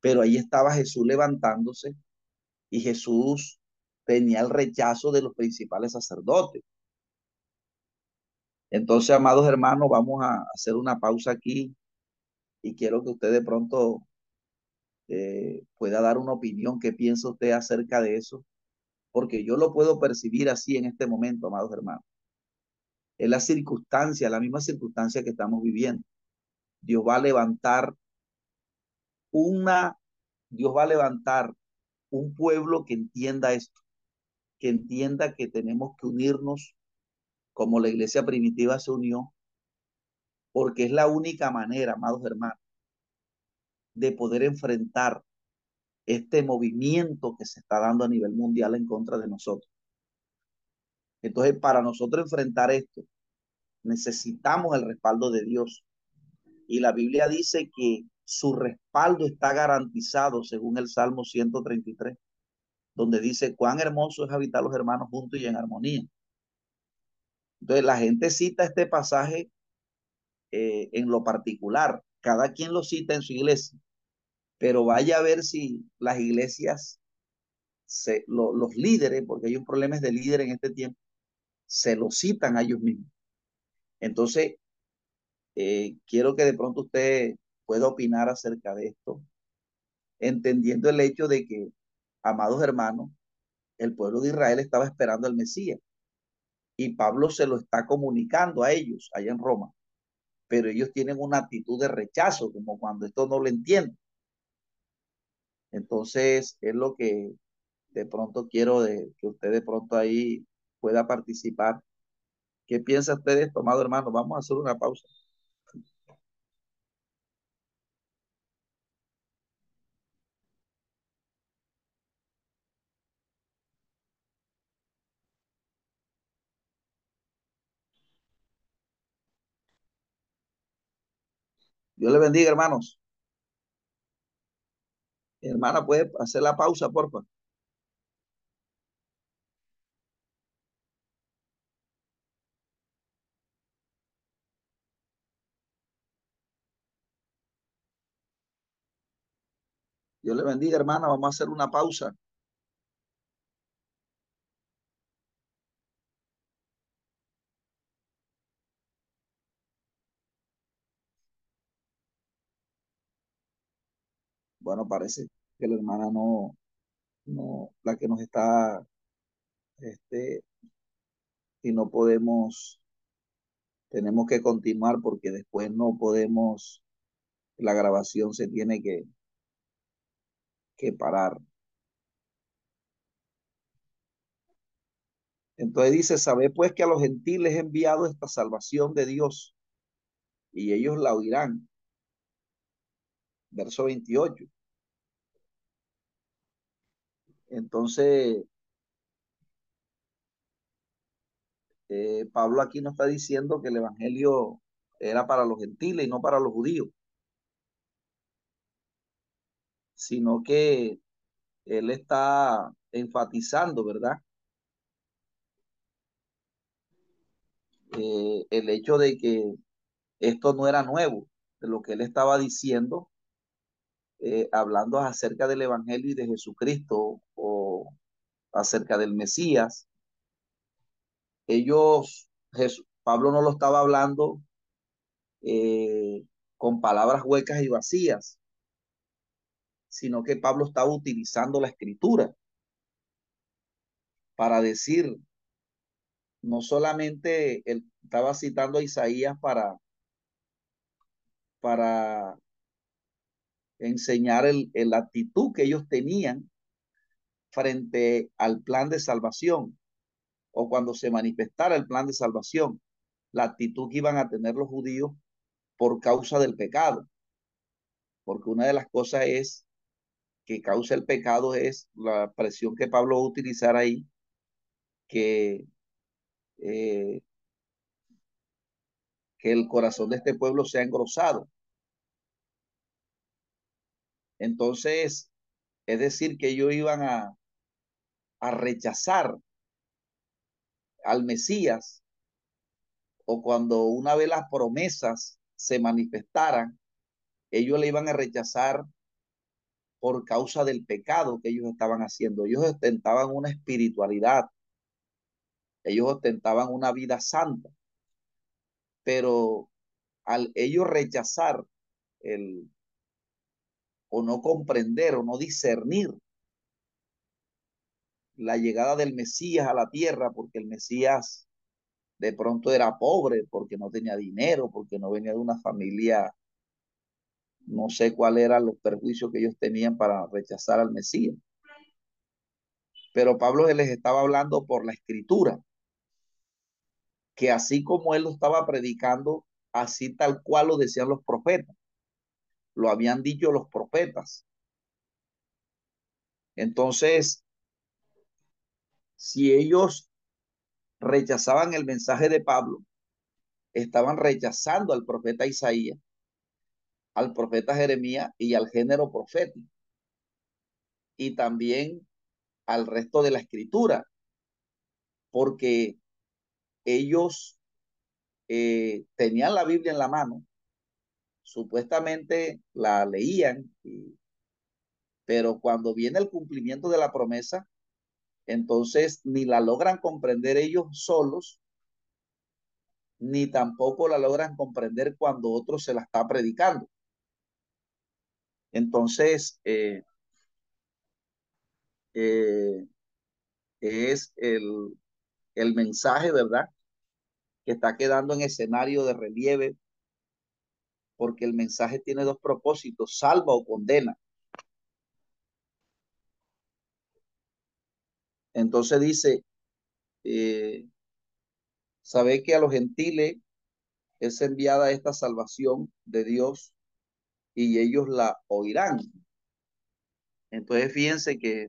Pero ahí estaba Jesús levantándose y Jesús tenía el rechazo de los principales sacerdotes. Entonces, amados hermanos, vamos a hacer una pausa aquí y quiero que usted de pronto eh, pueda dar una opinión, qué piensa usted acerca de eso, porque yo lo puedo percibir así en este momento, amados hermanos. Es la circunstancia, la misma circunstancia que estamos viviendo. Dios va a levantar una, Dios va a levantar un pueblo que entienda esto, que entienda que tenemos que unirnos como la iglesia primitiva se unió, porque es la única manera, amados hermanos, de poder enfrentar este movimiento que se está dando a nivel mundial en contra de nosotros. Entonces, para nosotros enfrentar esto, necesitamos el respaldo de Dios. Y la Biblia dice que su respaldo está garantizado según el Salmo 133, donde dice cuán hermoso es habitar los hermanos juntos y en armonía. Entonces la gente cita este pasaje eh, en lo particular, cada quien lo cita en su iglesia, pero vaya a ver si las iglesias, los líderes, porque hay un problema de líder en este tiempo, se lo citan a ellos mismos. Entonces, eh, quiero que de pronto usted pueda opinar acerca de esto, entendiendo el hecho de que, amados hermanos, el pueblo de Israel estaba esperando al Mesías y Pablo se lo está comunicando a ellos allá en Roma, pero ellos tienen una actitud de rechazo, como cuando esto no lo entienden. Entonces, es lo que de pronto quiero de, que usted de pronto ahí pueda participar. ¿Qué piensa usted de esto, amado hermano? Vamos a hacer una pausa. Dios le bendiga, hermanos. Hermana, ¿puede hacer la pausa, por favor? Dios le bendiga, hermana. Vamos a hacer una pausa. Bueno, parece que la hermana no, no, la que nos está, este, y no podemos, tenemos que continuar porque después no podemos, la grabación se tiene que, que parar. Entonces dice, sabe pues que a los gentiles he enviado esta salvación de Dios y ellos la oirán. Verso 28. Entonces, eh, Pablo aquí nos está diciendo que el Evangelio era para los gentiles y no para los judíos, sino que él está enfatizando, ¿verdad? Eh, el hecho de que esto no era nuevo, de lo que él estaba diciendo, eh, hablando acerca del Evangelio y de Jesucristo o acerca del Mesías. Ellos, Pablo no lo estaba hablando eh, con palabras huecas y vacías, sino que Pablo estaba utilizando la escritura para decir, no solamente él estaba citando a Isaías para, para enseñar el, la actitud que ellos tenían frente al plan de salvación o cuando se manifestara el plan de salvación, la actitud que iban a tener los judíos por causa del pecado. Porque una de las cosas es que causa el pecado es la presión que Pablo va a utilizar ahí, que, eh, que el corazón de este pueblo sea engrosado. Entonces, es decir, que ellos iban a, a rechazar al Mesías o cuando una vez las promesas se manifestaran, ellos le iban a rechazar por causa del pecado que ellos estaban haciendo. Ellos ostentaban una espiritualidad, ellos ostentaban una vida santa, pero al ellos rechazar el o no comprender o no discernir la llegada del Mesías a la tierra, porque el Mesías de pronto era pobre, porque no tenía dinero, porque no venía de una familia, no sé cuál eran los perjuicios que ellos tenían para rechazar al Mesías. Pero Pablo les estaba hablando por la escritura, que así como él lo estaba predicando, así tal cual lo decían los profetas, lo habían dicho los profetas. Entonces, si ellos rechazaban el mensaje de Pablo, estaban rechazando al profeta Isaías, al profeta Jeremías y al género profético, y también al resto de la escritura, porque ellos eh, tenían la Biblia en la mano, supuestamente la leían, pero cuando viene el cumplimiento de la promesa, entonces ni la logran comprender ellos solos, ni tampoco la logran comprender cuando otro se la está predicando. Entonces, eh, eh, es el, el mensaje, ¿verdad? Que está quedando en escenario de relieve, porque el mensaje tiene dos propósitos, salva o condena. Entonces dice, eh, sabe que a los gentiles es enviada esta salvación de Dios y ellos la oirán. Entonces fíjense que,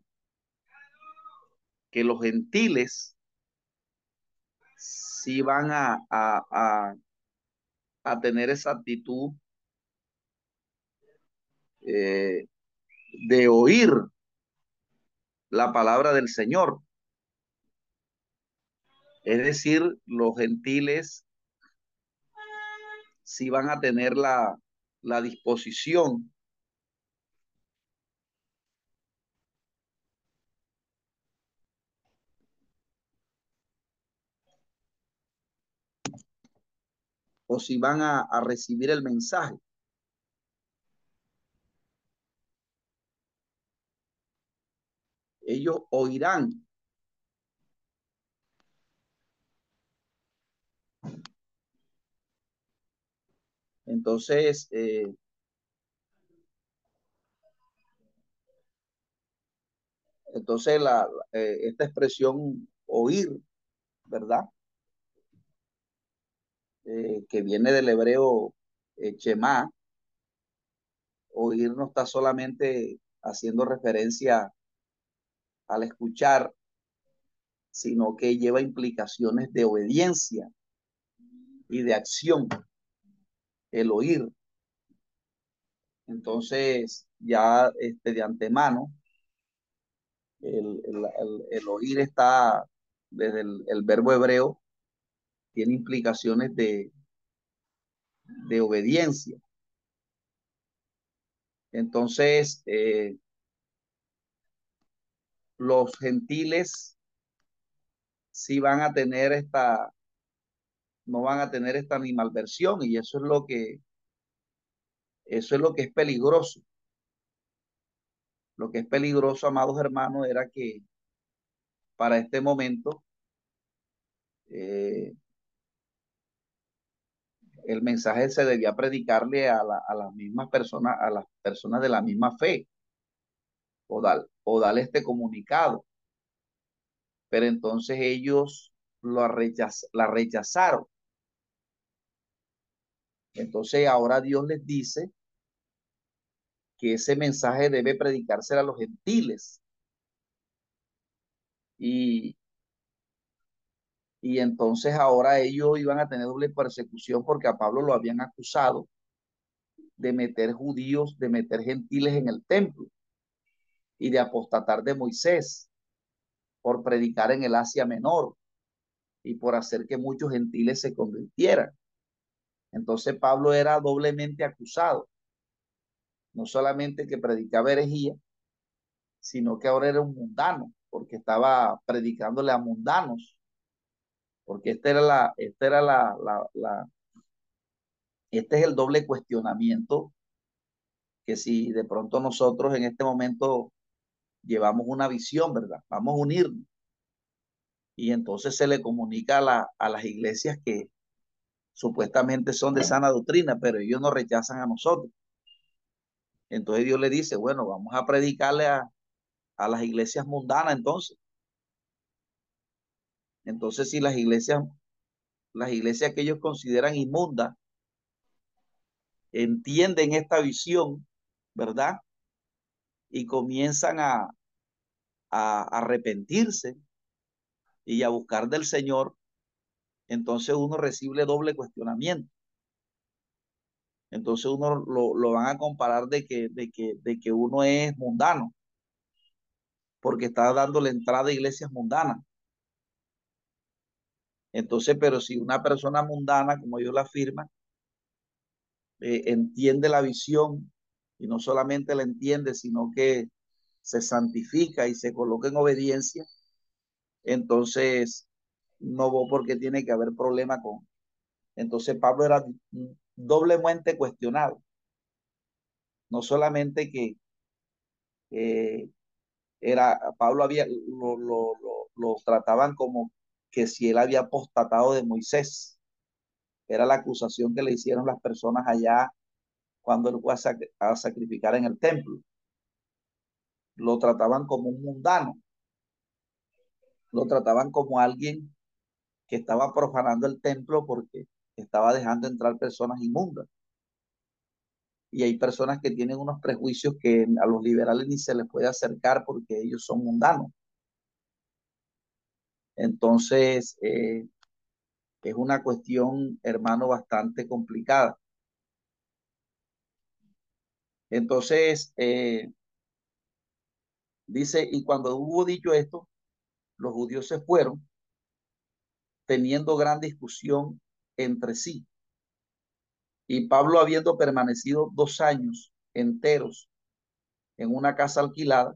que los gentiles sí van a, a, a, tener esa actitud eh, de oír la palabra del Señor. Es decir, los gentiles si van a tener la, la disposición o si van a, recibir el mensaje. ellos oirán. Entonces, eh, entonces la, eh, esta expresión oír ¿verdad? Eh, que viene del hebreo Shema, oír no está solamente haciendo referencia al escuchar, sino que lleva implicaciones de obediencia y de acción, el oír. Entonces, ya este, de antemano, el, oír está desde el, verbo hebreo, tiene implicaciones de, de obediencia. Entonces, eh, los gentiles sí van a tener esta, no van a tener esta animalversión y eso es lo que, eso es lo que es peligroso. Lo que es peligroso, amados hermanos, era que para este momento eh, el mensaje se debía predicarle a, a las mismas personas, a las personas de la misma fe, o, dar, o darle este comunicado. Pero entonces ellos lo la rechazaron. Entonces ahora Dios les dice que ese mensaje debe predicarse a los gentiles. Y, y entonces ahora ellos iban a tener doble persecución porque a Pablo lo habían acusado de meter judíos, de meter gentiles en el templo y de apostatar de Moisés por predicar en el Asia Menor y por hacer que muchos gentiles se convirtieran. Entonces Pablo era doblemente acusado, no solamente que predicaba herejía, sino que ahora era un mundano, porque estaba predicándole a mundanos, porque este era la, este era la, la, este es el doble cuestionamiento que si de pronto nosotros en este momento llevamos una visión, ¿verdad? Vamos a unirnos. Y entonces se le comunica a las iglesias que supuestamente son de sana doctrina, pero ellos nos rechazan a nosotros. Entonces Dios le dice, bueno, vamos a predicarle a, a las iglesias mundanas entonces. Entonces, si las iglesias, las iglesias que ellos consideran inmundas, entienden esta visión, ¿verdad? Y comienzan a, a arrepentirse y a buscar del Señor, entonces uno recibe doble cuestionamiento. Entonces uno lo, van a comparar de que, de, que, de que uno es mundano, porque está dando la entrada a iglesias mundanas. Entonces, pero si una persona mundana, como yo la afirma, eh, entiende la visión y no solamente la entiende, sino que se santifica y se coloca en obediencia, entonces no vos porque tiene que haber problema con. Entonces Pablo era doblemente cuestionado. No solamente que era, Pablo había, lo, lo, lo, trataban como que si él había apostatado de Moisés. Era la acusación que le hicieron las personas allá cuando él fue a sacrificar en el templo. Lo trataban como un mundano. Lo trataban como alguien que estaba profanando el templo porque estaba dejando entrar personas inmundas. Y hay personas que tienen unos prejuicios que a los liberales ni se les puede acercar porque ellos son mundanos. Entonces, eh, es una cuestión, hermano, bastante complicada. Entonces, eh, dice, y cuando hubo dicho esto, los judíos se fueron teniendo gran discusión entre sí. Y Pablo, habiendo permanecido dos años enteros en una casa alquilada,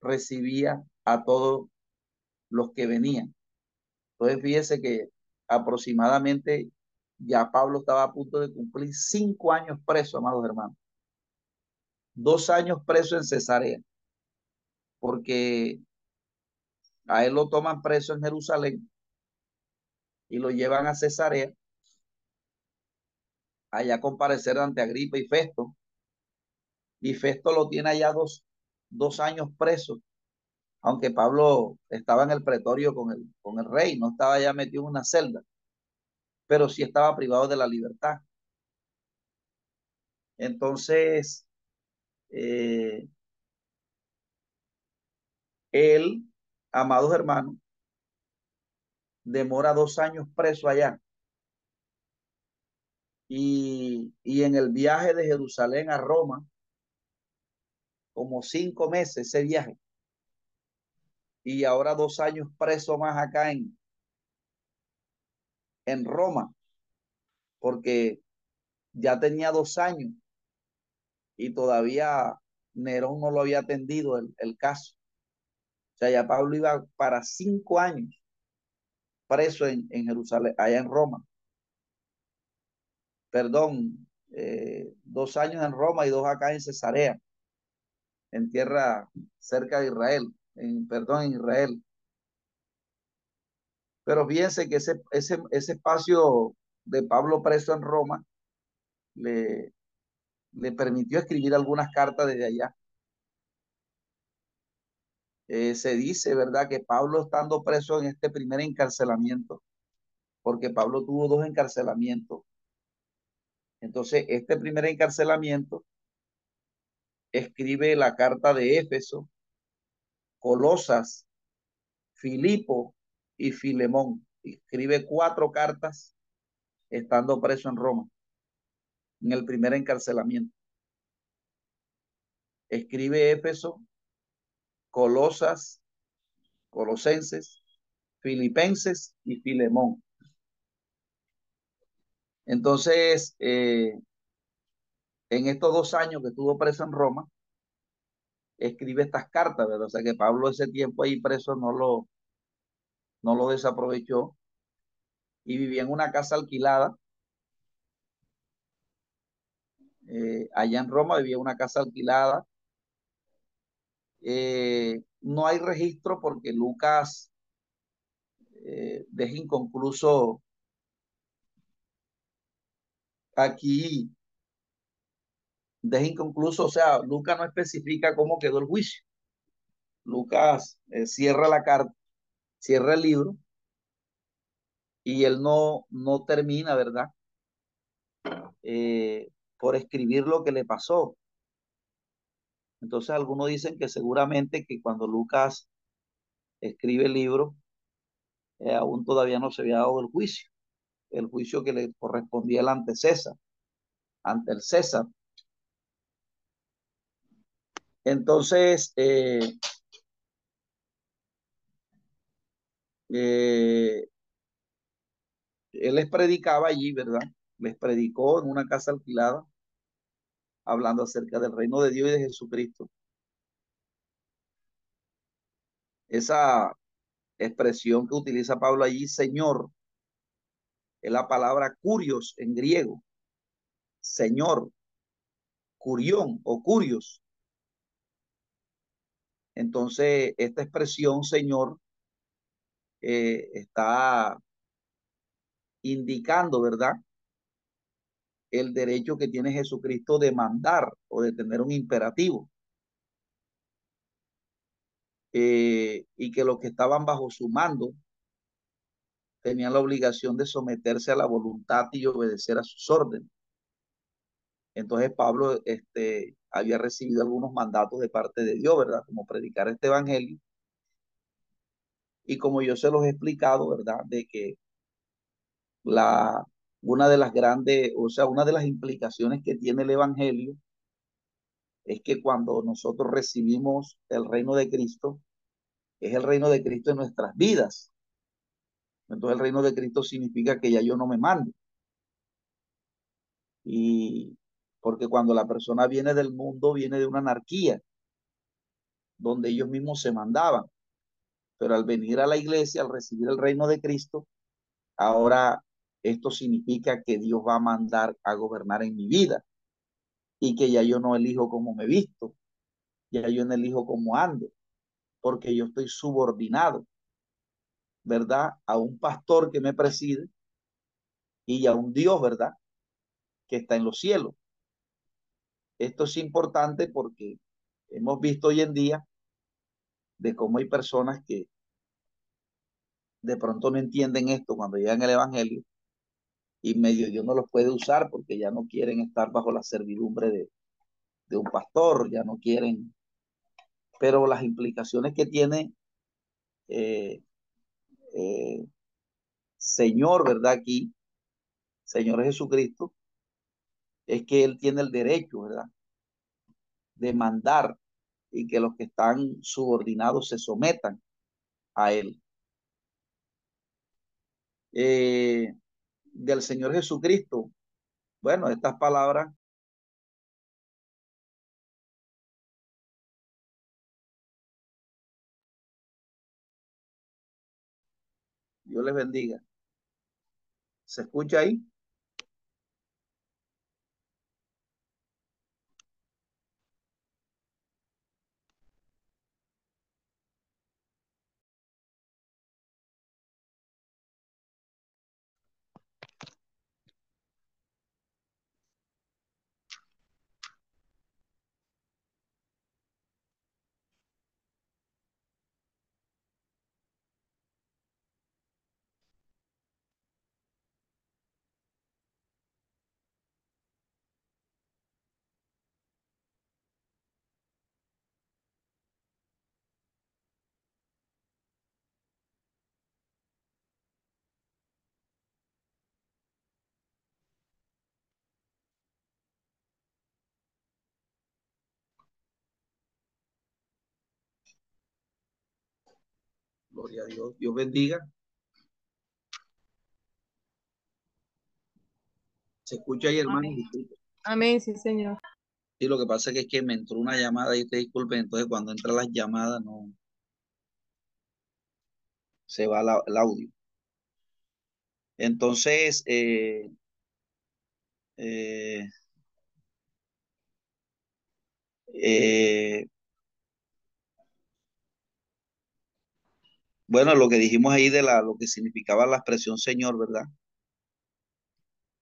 recibía a todos los que venían. Entonces, fíjese que aproximadamente ya Pablo estaba a punto de cumplir cinco años preso, amados hermanos. Dos años preso en Cesarea, porque a él lo toman preso en Jerusalén y lo llevan a Cesarea, allá comparecer ante Agripa y Festo. Y Festo lo tiene allá dos, dos años preso aunque Pablo estaba en el pretorio con el, con el rey, no estaba ya metido en una celda, pero sí estaba privado de la libertad. Entonces, eh, él, amados hermanos, demora dos años preso allá. Y, y en el viaje de Jerusalén a Roma, como cinco meses ese viaje. Y ahora dos años preso más acá en, en Roma, porque ya tenía dos años y todavía Nerón no lo había atendido el, el caso. O sea, ya Pablo iba para cinco años preso en, en Jerusalén, allá en Roma. Perdón, eh, dos años en Roma y dos acá en Cesarea, en tierra cerca de Israel, en, perdón, en Israel. Pero fíjense que ese, ese, ese espacio de Pablo preso en Roma le, le permitió escribir algunas cartas desde allá. Eh, se dice, ¿verdad?, que Pablo estando preso en este primer encarcelamiento, porque Pablo tuvo dos encarcelamientos. Entonces, este primer encarcelamiento escribe la carta de Éfeso, Colosas, Filipo y Filemón. Escribe cuatro cartas estando preso en Roma en el primer encarcelamiento. Escribe Éfeso, Colosas, Colosenses, Filipenses y Filemón. Entonces, eh, en estos dos años que estuvo preso en Roma, escribe estas cartas, ¿verdad? O sea que Pablo ese tiempo ahí preso no lo, no lo desaprovechó y vivía en una casa alquilada Eh, allá en Roma vivía una casa alquilada. Eh, no hay registro porque Lucas eh, deja inconcluso aquí, deja inconcluso, o sea, Lucas no especifica cómo quedó el juicio. Lucas cierra la carta, cierra el libro y él no, no termina, ¿verdad? Eh, por escribir lo que le pasó. Entonces algunos dicen que seguramente que cuando Lucas escribe el libro, eh, aún todavía no se había dado el juicio, el juicio que le correspondía al ante César, ante el César. Entonces, eh, eh, él les predicaba allí, ¿verdad? Les predicó en una casa alquilada, hablando acerca del reino de Dios y de Jesucristo. Esa expresión que utiliza Pablo allí, Señor, es la palabra curios en griego. Señor, curión o curios. Entonces, esta expresión, Señor, eh, está indicando, ¿verdad? El derecho que tiene Jesucristo de mandar o de tener un imperativo. Eh, y que los que estaban bajo su mando tenían la obligación de someterse a la voluntad y obedecer a sus órdenes. Entonces Pablo este, había recibido algunos mandatos de parte de Dios, ¿verdad? Como predicar este evangelio. Y como yo se los he explicado, ¿verdad? De que la una de las grandes, o sea, una de las implicaciones que tiene el Evangelio es que cuando nosotros recibimos el reino de Cristo, es el reino de Cristo en nuestras vidas. Entonces el reino de Cristo significa que ya yo no me mando. Y porque cuando la persona viene del mundo, viene de una anarquía, donde ellos mismos se mandaban. Pero al venir a la iglesia, al recibir el reino de Cristo, ahora esto significa que Dios va a mandar a gobernar en mi vida y que ya yo no elijo cómo me visto, ya yo no elijo cómo ando, porque yo estoy subordinado, ¿verdad? A un pastor que me preside y a un Dios, ¿verdad? Que está en los cielos. Esto es importante porque hemos visto hoy en día de cómo hay personas que de pronto no entienden esto cuando llegan el Evangelio y medio Dios no los puede usar porque ya no quieren estar bajo la servidumbre de, de un pastor, ya no quieren, pero las implicaciones que tiene eh, eh, Señor, ¿verdad? Aquí, Señor Jesucristo, es que Él tiene el derecho, ¿verdad? De mandar y que los que están subordinados se sometan a Él. Eh, del Señor Jesucristo, bueno, estas palabras Dios les bendiga. ¿Se escucha ahí? Gloria a Dios. Dios bendiga. ¿Se escucha ahí, hermano? Amén. Amén, sí, Señor. Sí, lo que pasa es que, me entró una llamada y te disculpen, entonces cuando entran las llamadas no se va el audio. Entonces, eh, eh, eh, bueno, lo que dijimos ahí de la, lo que significaba la expresión Señor, ¿verdad?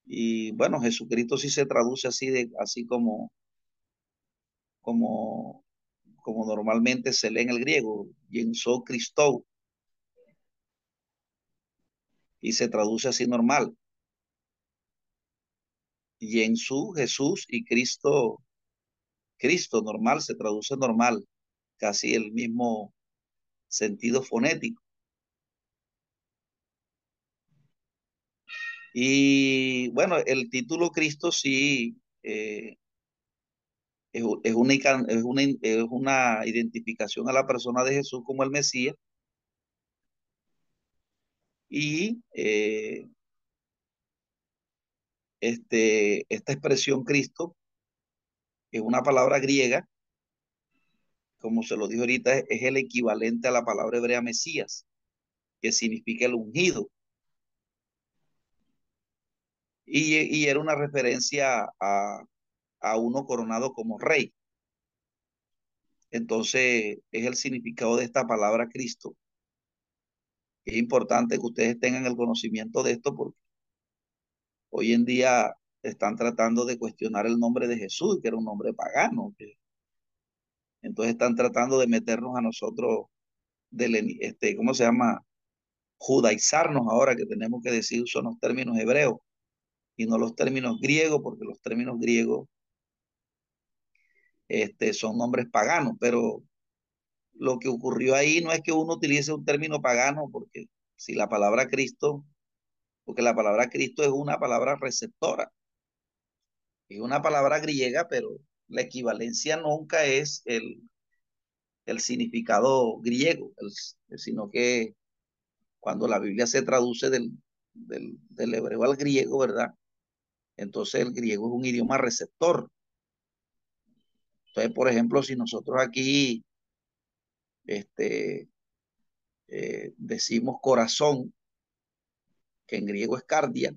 Y bueno, Jesucristo sí se traduce así, de, así como, como, como normalmente se lee en el griego, Yenso Cristo. Y se traduce así normal. Yensu, Jesús y Cristo, Cristo normal, se traduce normal, casi el mismo sentido fonético. Y bueno, el título Cristo sí eh, es, una, es, una, es, una, identificación a la persona de Jesús como el Mesías. Y eh, este, esta expresión Cristo es una palabra griega, como se lo dijo ahorita, es el equivalente a la palabra hebrea Mesías, que significa el ungido y, era una referencia a, a uno coronado como rey. Entonces, es el significado de esta palabra Cristo. Es importante que ustedes tengan el conocimiento de esto porque hoy en día están tratando de cuestionar el nombre de Jesús, que era un nombre pagano. Entonces están tratando de meternos a nosotros, del, este, ¿cómo se llama? Judaizarnos ahora que tenemos que decir son los términos hebreos y no los términos griegos, porque los términos griegos este, son nombres paganos, pero lo que ocurrió ahí no es que uno utilice un término pagano, porque si la palabra Cristo, porque la palabra Cristo es una palabra receptora, es una palabra griega, pero la equivalencia nunca es el, el significado griego, sino que cuando la Biblia se traduce del, del, hebreo al griego, ¿verdad? Entonces el griego es un idioma receptor. Entonces, por ejemplo, si nosotros aquí este, eh, decimos corazón, que en griego es cardia,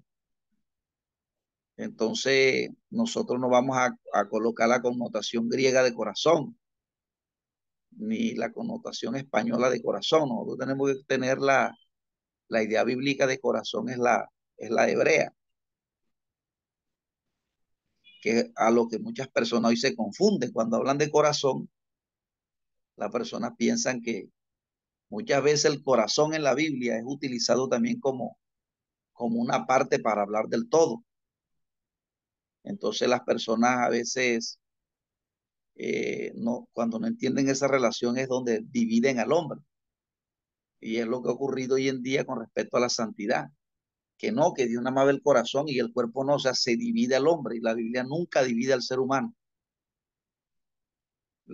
entonces nosotros no vamos a, colocar la connotación griega de corazón, ni la connotación española de corazón. Nosotros tenemos que tener la, idea bíblica de corazón es la, hebrea que a lo que muchas personas hoy se confunden cuando hablan de corazón. las personas piensan que muchas veces el corazón en la Biblia es utilizado también como una parte para hablar del todo. Entonces las personas a veces, eh, no, cuando no entienden esa relación es donde dividen al hombre. Y es lo que ha ocurrido hoy en día con respecto a la santidad. Que no, que Dios nada más el corazón y el cuerpo no, o sea, se divide al hombre y la Biblia nunca divide al ser humano.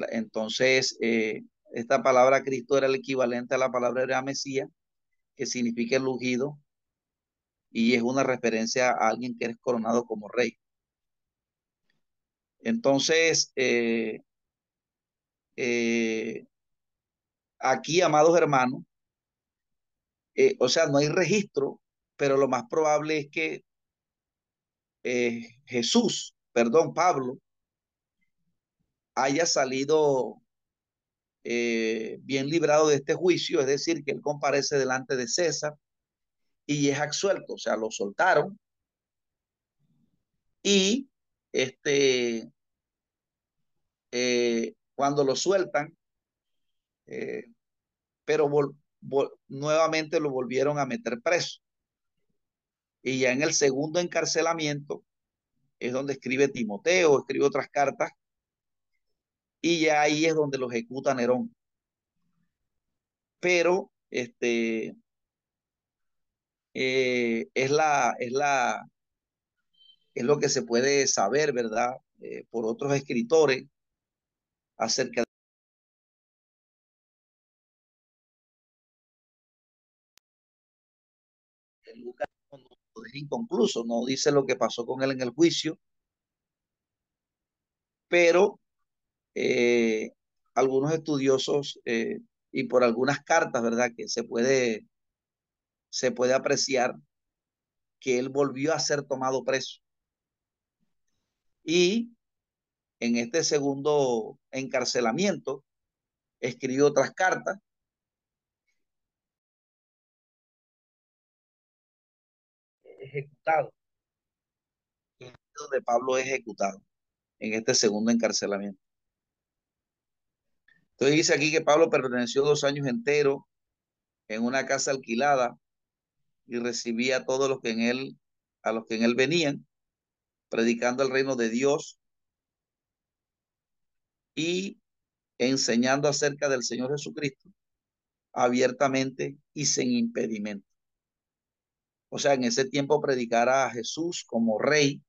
Entonces, eh, esta palabra Cristo era el equivalente a la palabra de Mesías, que significa el ungido, y es una referencia a alguien que es coronado como rey. Entonces, eh, eh, aquí, amados hermanos, o sea, no hay registro, pero lo más probable es que Jesús, perdón, Pablo, haya salido eh, bien librado de este juicio, es decir, que él comparece delante de César y es absuelto, o sea, lo soltaron. Y este, eh, cuando lo sueltan, eh, pero nuevamente lo volvieron a meter preso. Y ya en el segundo encarcelamiento es donde escribe Timoteo, escribe otras cartas, y ya ahí es donde lo ejecuta Nerón. Pero este eh, es la es la es lo que se puede saber, ¿verdad? Por otros escritores acerca de Lucas inconcluso, no dice lo que pasó con él en el juicio, pero eh, algunos estudiosos eh, y por algunas cartas, ¿verdad? Que se puede, se puede apreciar que él volvió a ser tomado preso. Y en este segundo encarcelamiento escribió otras cartas ejecutado. Donde Pablo es ejecutado en este segundo encarcelamiento. Entonces dice aquí que Pablo perteneció dos años enteros en una casa alquilada y recibía a todos los que en él, a los que en él venían, predicando el reino de Dios y enseñando acerca del Señor Jesucristo abiertamente y sin impedimento. O sea, en ese tiempo predicar a Jesús como rey,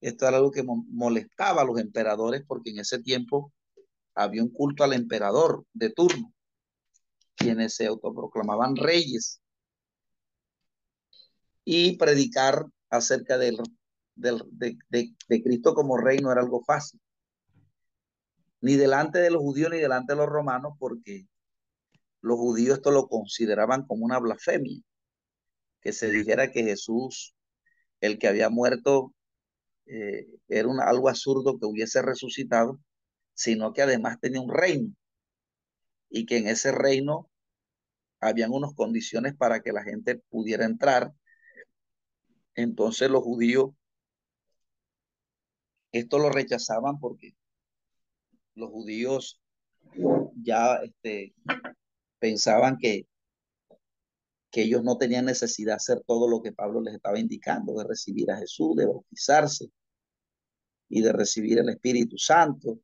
esto era algo que molestaba a los emperadores porque en ese tiempo había un culto al emperador de turno, quienes se autoproclamaban reyes, y predicar acerca del, del de, de, Cristo como rey no era algo fácil, ni delante de los judíos ni delante de los romanos, porque los judíos esto lo consideraban como una blasfemia, que se dijera que Jesús, el que había muerto, eh, era un, algo absurdo que hubiese resucitado, sino que además tenía un reino y que en ese reino habían unas condiciones para que la gente pudiera entrar. Entonces los judíos esto lo rechazaban porque los judíos ya este, pensaban que, que ellos no tenían necesidad de hacer todo lo que Pablo les estaba indicando, de recibir a Jesús, de bautizarse y de recibir el Espíritu Santo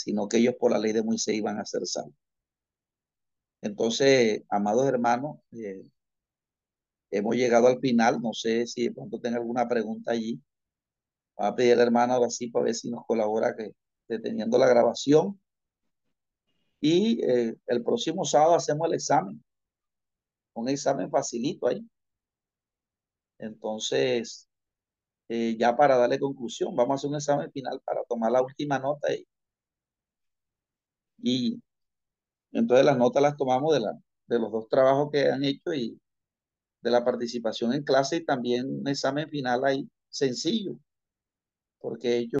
sino que ellos por la ley de Moisés iban a ser salvos. Entonces, amados hermanos, eh, hemos llegado al final. No sé si de pronto tenga alguna pregunta allí. Voy a pedir al hermano ahora sí para ver si nos colabora que deteniendo la grabación. Y eh, el próximo sábado hacemos el examen. Un examen facilito ahí. Entonces, eh, ya para darle conclusión, vamos a hacer un examen final para tomar la última nota y y entonces las notas las tomamos de, la, de los dos trabajos que han hecho y de la participación en clase y también un examen final ahí sencillo, porque ellos...